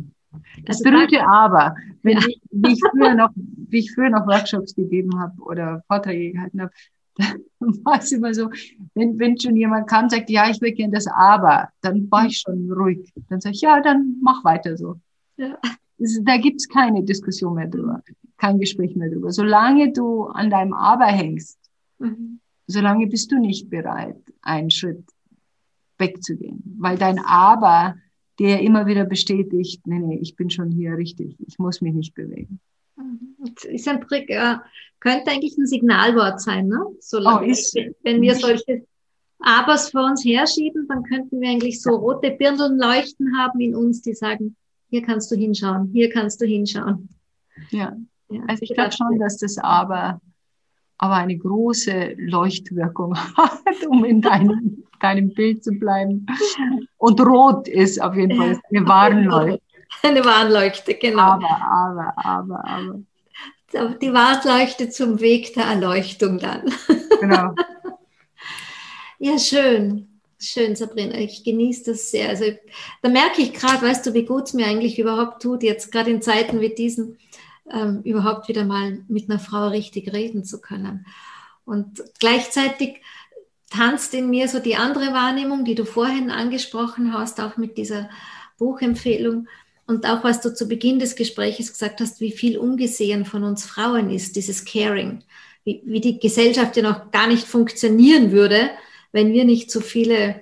Das also berühmte Aber, wenn ja. ich, wie ich früher noch, wie ich früher noch Workshops gegeben habe oder Vorträge gehalten habe, war es immer so, wenn, wenn schon jemand kam und sagt, ja, ich will gerne das Aber, dann war ich schon ruhig. Dann sage ich, ja, dann mach weiter so. Ja. Da gibt's keine Diskussion mehr drüber, kein Gespräch mehr drüber. Solange du an deinem Aber hängst, mhm. solange bist du nicht bereit, einen Schritt wegzugehen. Weil dein Aber dir immer wieder bestätigt, nee, nee, ich bin schon hier richtig, ich muss mich nicht bewegen. Ist ein Trick, äh, könnte eigentlich ein Signalwort sein, ne? Solange, oh, ist, wenn wir solche Abers vor uns herschieben, dann könnten wir eigentlich so rote Birneln leuchten haben in uns, die sagen, hier kannst du hinschauen, hier kannst du hinschauen. Ja, ja also ich glaube schon, dass das Aber aber eine große Leuchtwirkung hat, um in deinem, deinem Bild zu bleiben. Und rot ist auf jeden Fall eine Warnleuchte. Eine Warnleuchte, genau. Aber, aber, aber, aber. Die Warnleuchte zum Weg der Erleuchtung dann. Genau. ja, schön. Schön, Sabrina. Ich genieße das sehr. Also da merke ich gerade, weißt du, wie gut es mir eigentlich überhaupt tut, jetzt gerade in Zeiten wie diesen, ähm, überhaupt wieder mal mit einer Frau richtig reden zu können. Und gleichzeitig tanzt in mir so die andere Wahrnehmung, die du vorhin angesprochen hast, auch mit dieser Buchempfehlung und auch was du zu Beginn des Gesprächs gesagt hast, wie viel ungesehen von uns Frauen ist, dieses Caring, wie, wie die Gesellschaft ja noch gar nicht funktionieren würde, wenn wir nicht so viele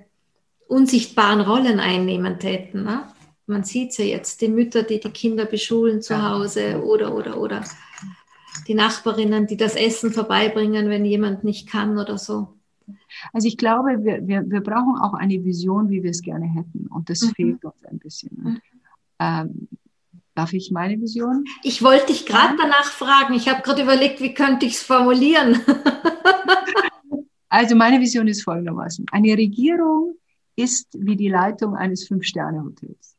unsichtbaren Rollen einnehmen täten. Ne? man sieht es ja jetzt, die Mütter, die die Kinder beschulen zu Hause oder, oder, oder die Nachbarinnen, die das Essen vorbeibringen, wenn jemand nicht kann oder so. Also ich glaube, wir, wir, wir brauchen auch eine Vision, wie wir es gerne hätten. Und das mhm. fehlt uns ein bisschen. Mhm. Ähm, darf ich meine Vision? Ich wollte dich gerade danach fragen. Ich habe gerade überlegt, wie könnte ich es formulieren. also meine Vision ist folgendermaßen. Eine Regierung ist wie die Leitung eines Fünf-Sterne-Hotels.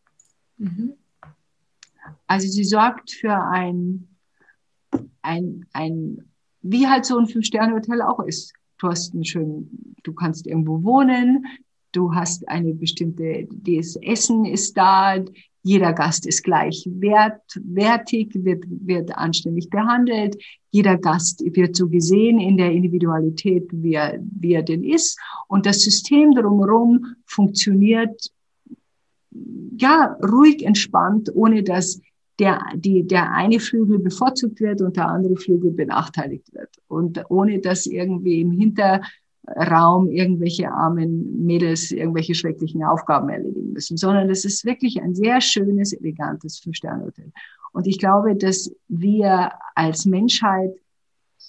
Mhm. Also sie sorgt für ein, ein, ein, wie halt so ein Fünf-Sterne-Hotel auch ist. Du hast einen schönen, du kannst irgendwo wohnen, du hast eine bestimmte, das Essen ist da, jeder Gast ist gleich wert, wertig, wird, wird anständig behandelt, jeder Gast wird so gesehen in der Individualität, wie er, wie er denn ist. Und das System drumherum funktioniert ja, ruhig, entspannt, ohne dass der, die, der eine Flügel bevorzugt wird und der andere Flügel benachteiligt wird. Und ohne dass irgendwie im Hinterraum irgendwelche armen Mädels irgendwelche schrecklichen Aufgaben erledigen müssen, sondern es ist wirklich ein sehr schönes, elegantes Fünf-Sterne-Hotel. Und ich glaube, dass wir als Menschheit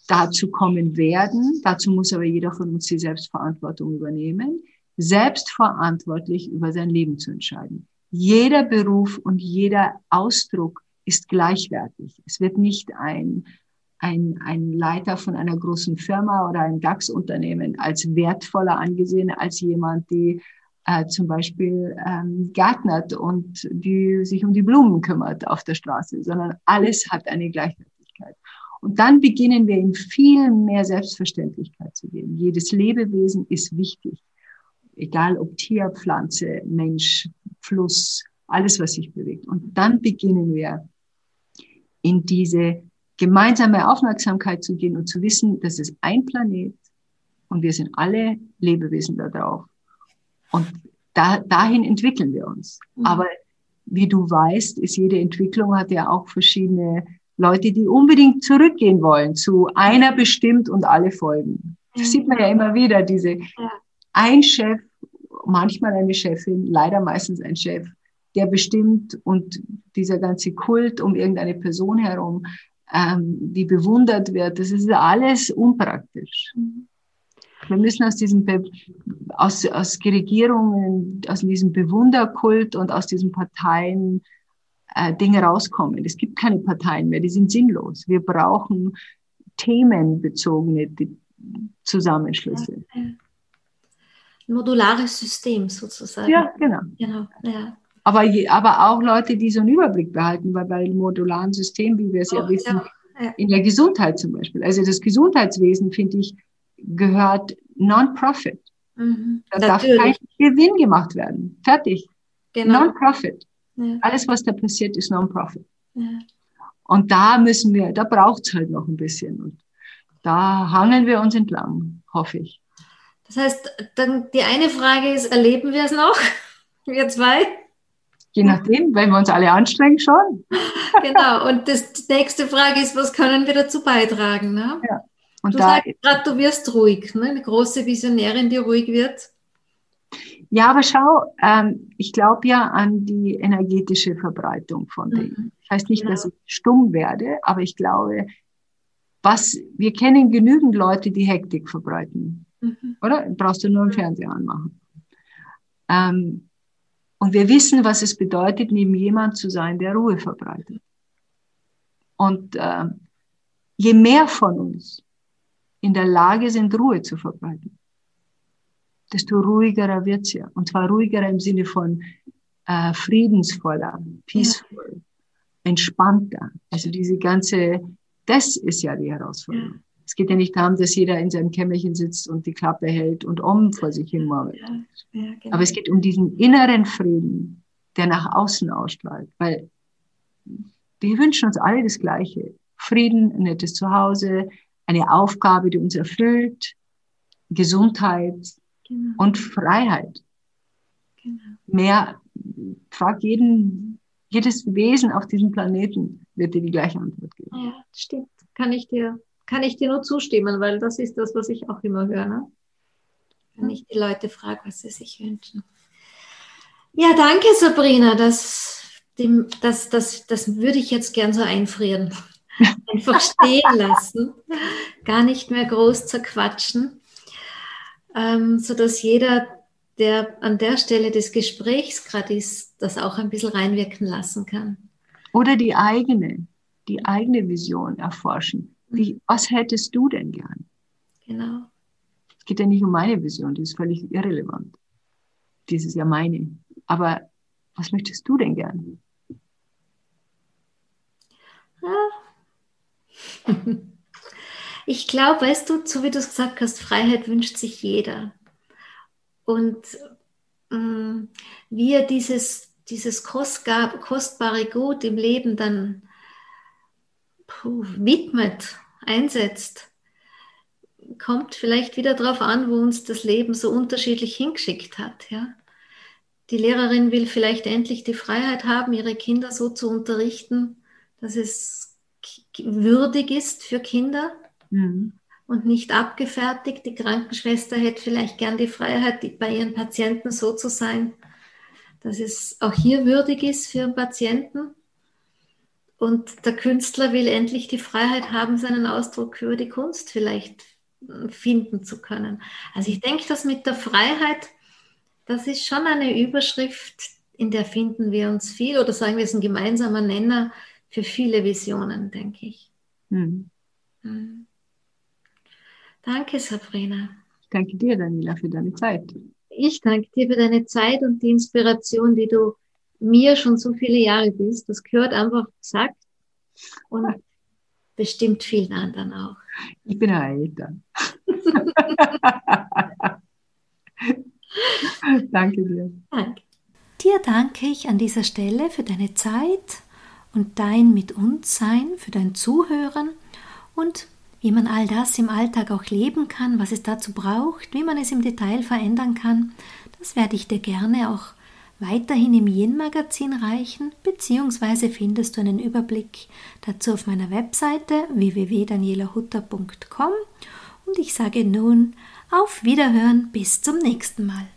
dazu kommen werden, dazu muss aber jeder von uns die Selbstverantwortung übernehmen, selbstverantwortlich über sein Leben zu entscheiden. Jeder Beruf und jeder Ausdruck ist gleichwertig. Es wird nicht ein, ein, ein Leiter von einer großen Firma oder ein DAX-Unternehmen als wertvoller angesehen als jemand, die äh, zum Beispiel ähm, gärtnert und die sich um die Blumen kümmert auf der Straße, sondern alles hat eine Gleichwertigkeit. Und dann beginnen wir in viel mehr Selbstverständlichkeit zu gehen. Jedes Lebewesen ist wichtig egal ob Tier, Pflanze, Mensch, Fluss, alles, was sich bewegt. Und dann beginnen wir in diese gemeinsame Aufmerksamkeit zu gehen und zu wissen, das ist ein Planet und wir sind alle Lebewesen da drauf. Und da, dahin entwickeln wir uns. Mhm. Aber wie du weißt, ist jede Entwicklung hat ja auch verschiedene Leute, die unbedingt zurückgehen wollen zu einer bestimmt und alle folgen. Das mhm. sieht man ja immer wieder, diese ja. ein Chef manchmal eine Chefin, leider meistens ein Chef, der bestimmt und dieser ganze Kult um irgendeine Person herum, ähm, die bewundert wird, das ist alles unpraktisch. Wir müssen aus diesem, Be aus, aus Regierungen, aus diesem Bewunderkult und aus diesen Parteien äh, Dinge rauskommen. Es gibt keine Parteien mehr, die sind sinnlos. Wir brauchen themenbezogene Zusammenschlüsse. Ja, ja modulares System sozusagen. Ja, genau. genau ja. Aber, je, aber auch Leute, die so einen Überblick behalten, weil bei dem modularen System, wie wir es oh, ja wissen, ja. in der Gesundheit zum Beispiel. Also das Gesundheitswesen, finde ich, gehört Non-Profit. Mhm. Da darf kein Gewinn gemacht werden. Fertig. Genau. Non-Profit. Ja. Alles, was da passiert, ist Non-Profit. Ja. Und da müssen wir, da braucht es halt noch ein bisschen. Und da hangeln wir uns entlang, hoffe ich. Das heißt, dann die eine Frage ist, erleben wir es noch? Wir zwei? Je nachdem, wenn wir uns alle anstrengen, schon. genau. Und das, die nächste Frage ist, was können wir dazu beitragen? Ne? Ja. Und du da, sagst gerade, du wirst ruhig, ne? eine große Visionärin, die ruhig wird. Ja, aber schau, ähm, ich glaube ja an die energetische Verbreitung von Dingen. Mhm. Das heißt nicht, ja. dass ich stumm werde, aber ich glaube, was, wir kennen genügend Leute, die Hektik verbreiten. Mhm. Oder? Brauchst du nur einen Fernseher anmachen. Ähm, und wir wissen, was es bedeutet, neben jemand zu sein, der Ruhe verbreitet. Und äh, je mehr von uns in der Lage sind, Ruhe zu verbreiten, desto ruhiger wird's ja. Und zwar ruhiger im Sinne von äh, friedensvoller, peaceful, ja. entspannter. Also diese ganze, das ist ja die Herausforderung. Ja. Es geht ja nicht darum, dass jeder in seinem Kämmerchen sitzt und die Klappe hält und um vor sich hin murmelt. Ja, ja, genau. Aber es geht um diesen inneren Frieden, der nach außen ausstrahlt. Weil wir wünschen uns alle das Gleiche. Frieden, ein nettes Zuhause, eine Aufgabe, die uns erfüllt, Gesundheit genau. und Freiheit. Genau. Mehr, frag jeden, jedes Wesen auf diesem Planeten wird dir die gleiche Antwort geben. Ja, stimmt. Kann ich dir kann ich dir nur zustimmen, weil das ist das, was ich auch immer höre. Ne? Wenn ich die Leute frage, was sie sich wünschen. Ja, danke Sabrina. Das, dem, das, das, das würde ich jetzt gern so einfrieren. Einfach stehen lassen. Gar nicht mehr groß zerquatschen. Ähm, sodass jeder, der an der Stelle des Gesprächs gerade ist, das auch ein bisschen reinwirken lassen kann. Oder die eigene, die eigene Vision erforschen. Wie, was hättest du denn gern? Genau. Es geht ja nicht um meine Vision, die ist völlig irrelevant. Das ist ja meine. Aber was möchtest du denn gern? Ja. Ich glaube, weißt du, so wie du es gesagt hast, Freiheit wünscht sich jeder. Und ähm, wie er dieses, dieses kostbare Gut im Leben dann puh, widmet, einsetzt, kommt vielleicht wieder darauf an, wo uns das Leben so unterschiedlich hingeschickt hat. Ja? Die Lehrerin will vielleicht endlich die Freiheit haben, ihre Kinder so zu unterrichten, dass es würdig ist für Kinder mhm. und nicht abgefertigt. Die Krankenschwester hätte vielleicht gern die Freiheit, bei ihren Patienten so zu sein, dass es auch hier würdig ist für den Patienten. Und der Künstler will endlich die Freiheit haben, seinen Ausdruck über die Kunst vielleicht äh, finden zu können. Also ich denke, dass mit der Freiheit, das ist schon eine Überschrift, in der finden wir uns viel oder sagen wir es ein gemeinsamer Nenner für viele Visionen, denke ich. Hm. Hm. Danke, Sabrina. Ich danke dir, Daniela, für deine Zeit. Ich danke dir für deine Zeit und die Inspiration, die du mir schon so viele Jahre bist. Das gehört einfach gesagt und bestimmt vielen anderen auch. Ich bin ja älter. danke dir. Danke. Dir danke ich an dieser Stelle für deine Zeit und dein Mit uns Sein, für dein Zuhören und wie man all das im Alltag auch leben kann, was es dazu braucht, wie man es im Detail verändern kann, das werde ich dir gerne auch weiterhin im Yin-Magazin reichen, beziehungsweise findest du einen Überblick dazu auf meiner Webseite www.danielahutter.com und ich sage nun auf Wiederhören bis zum nächsten Mal.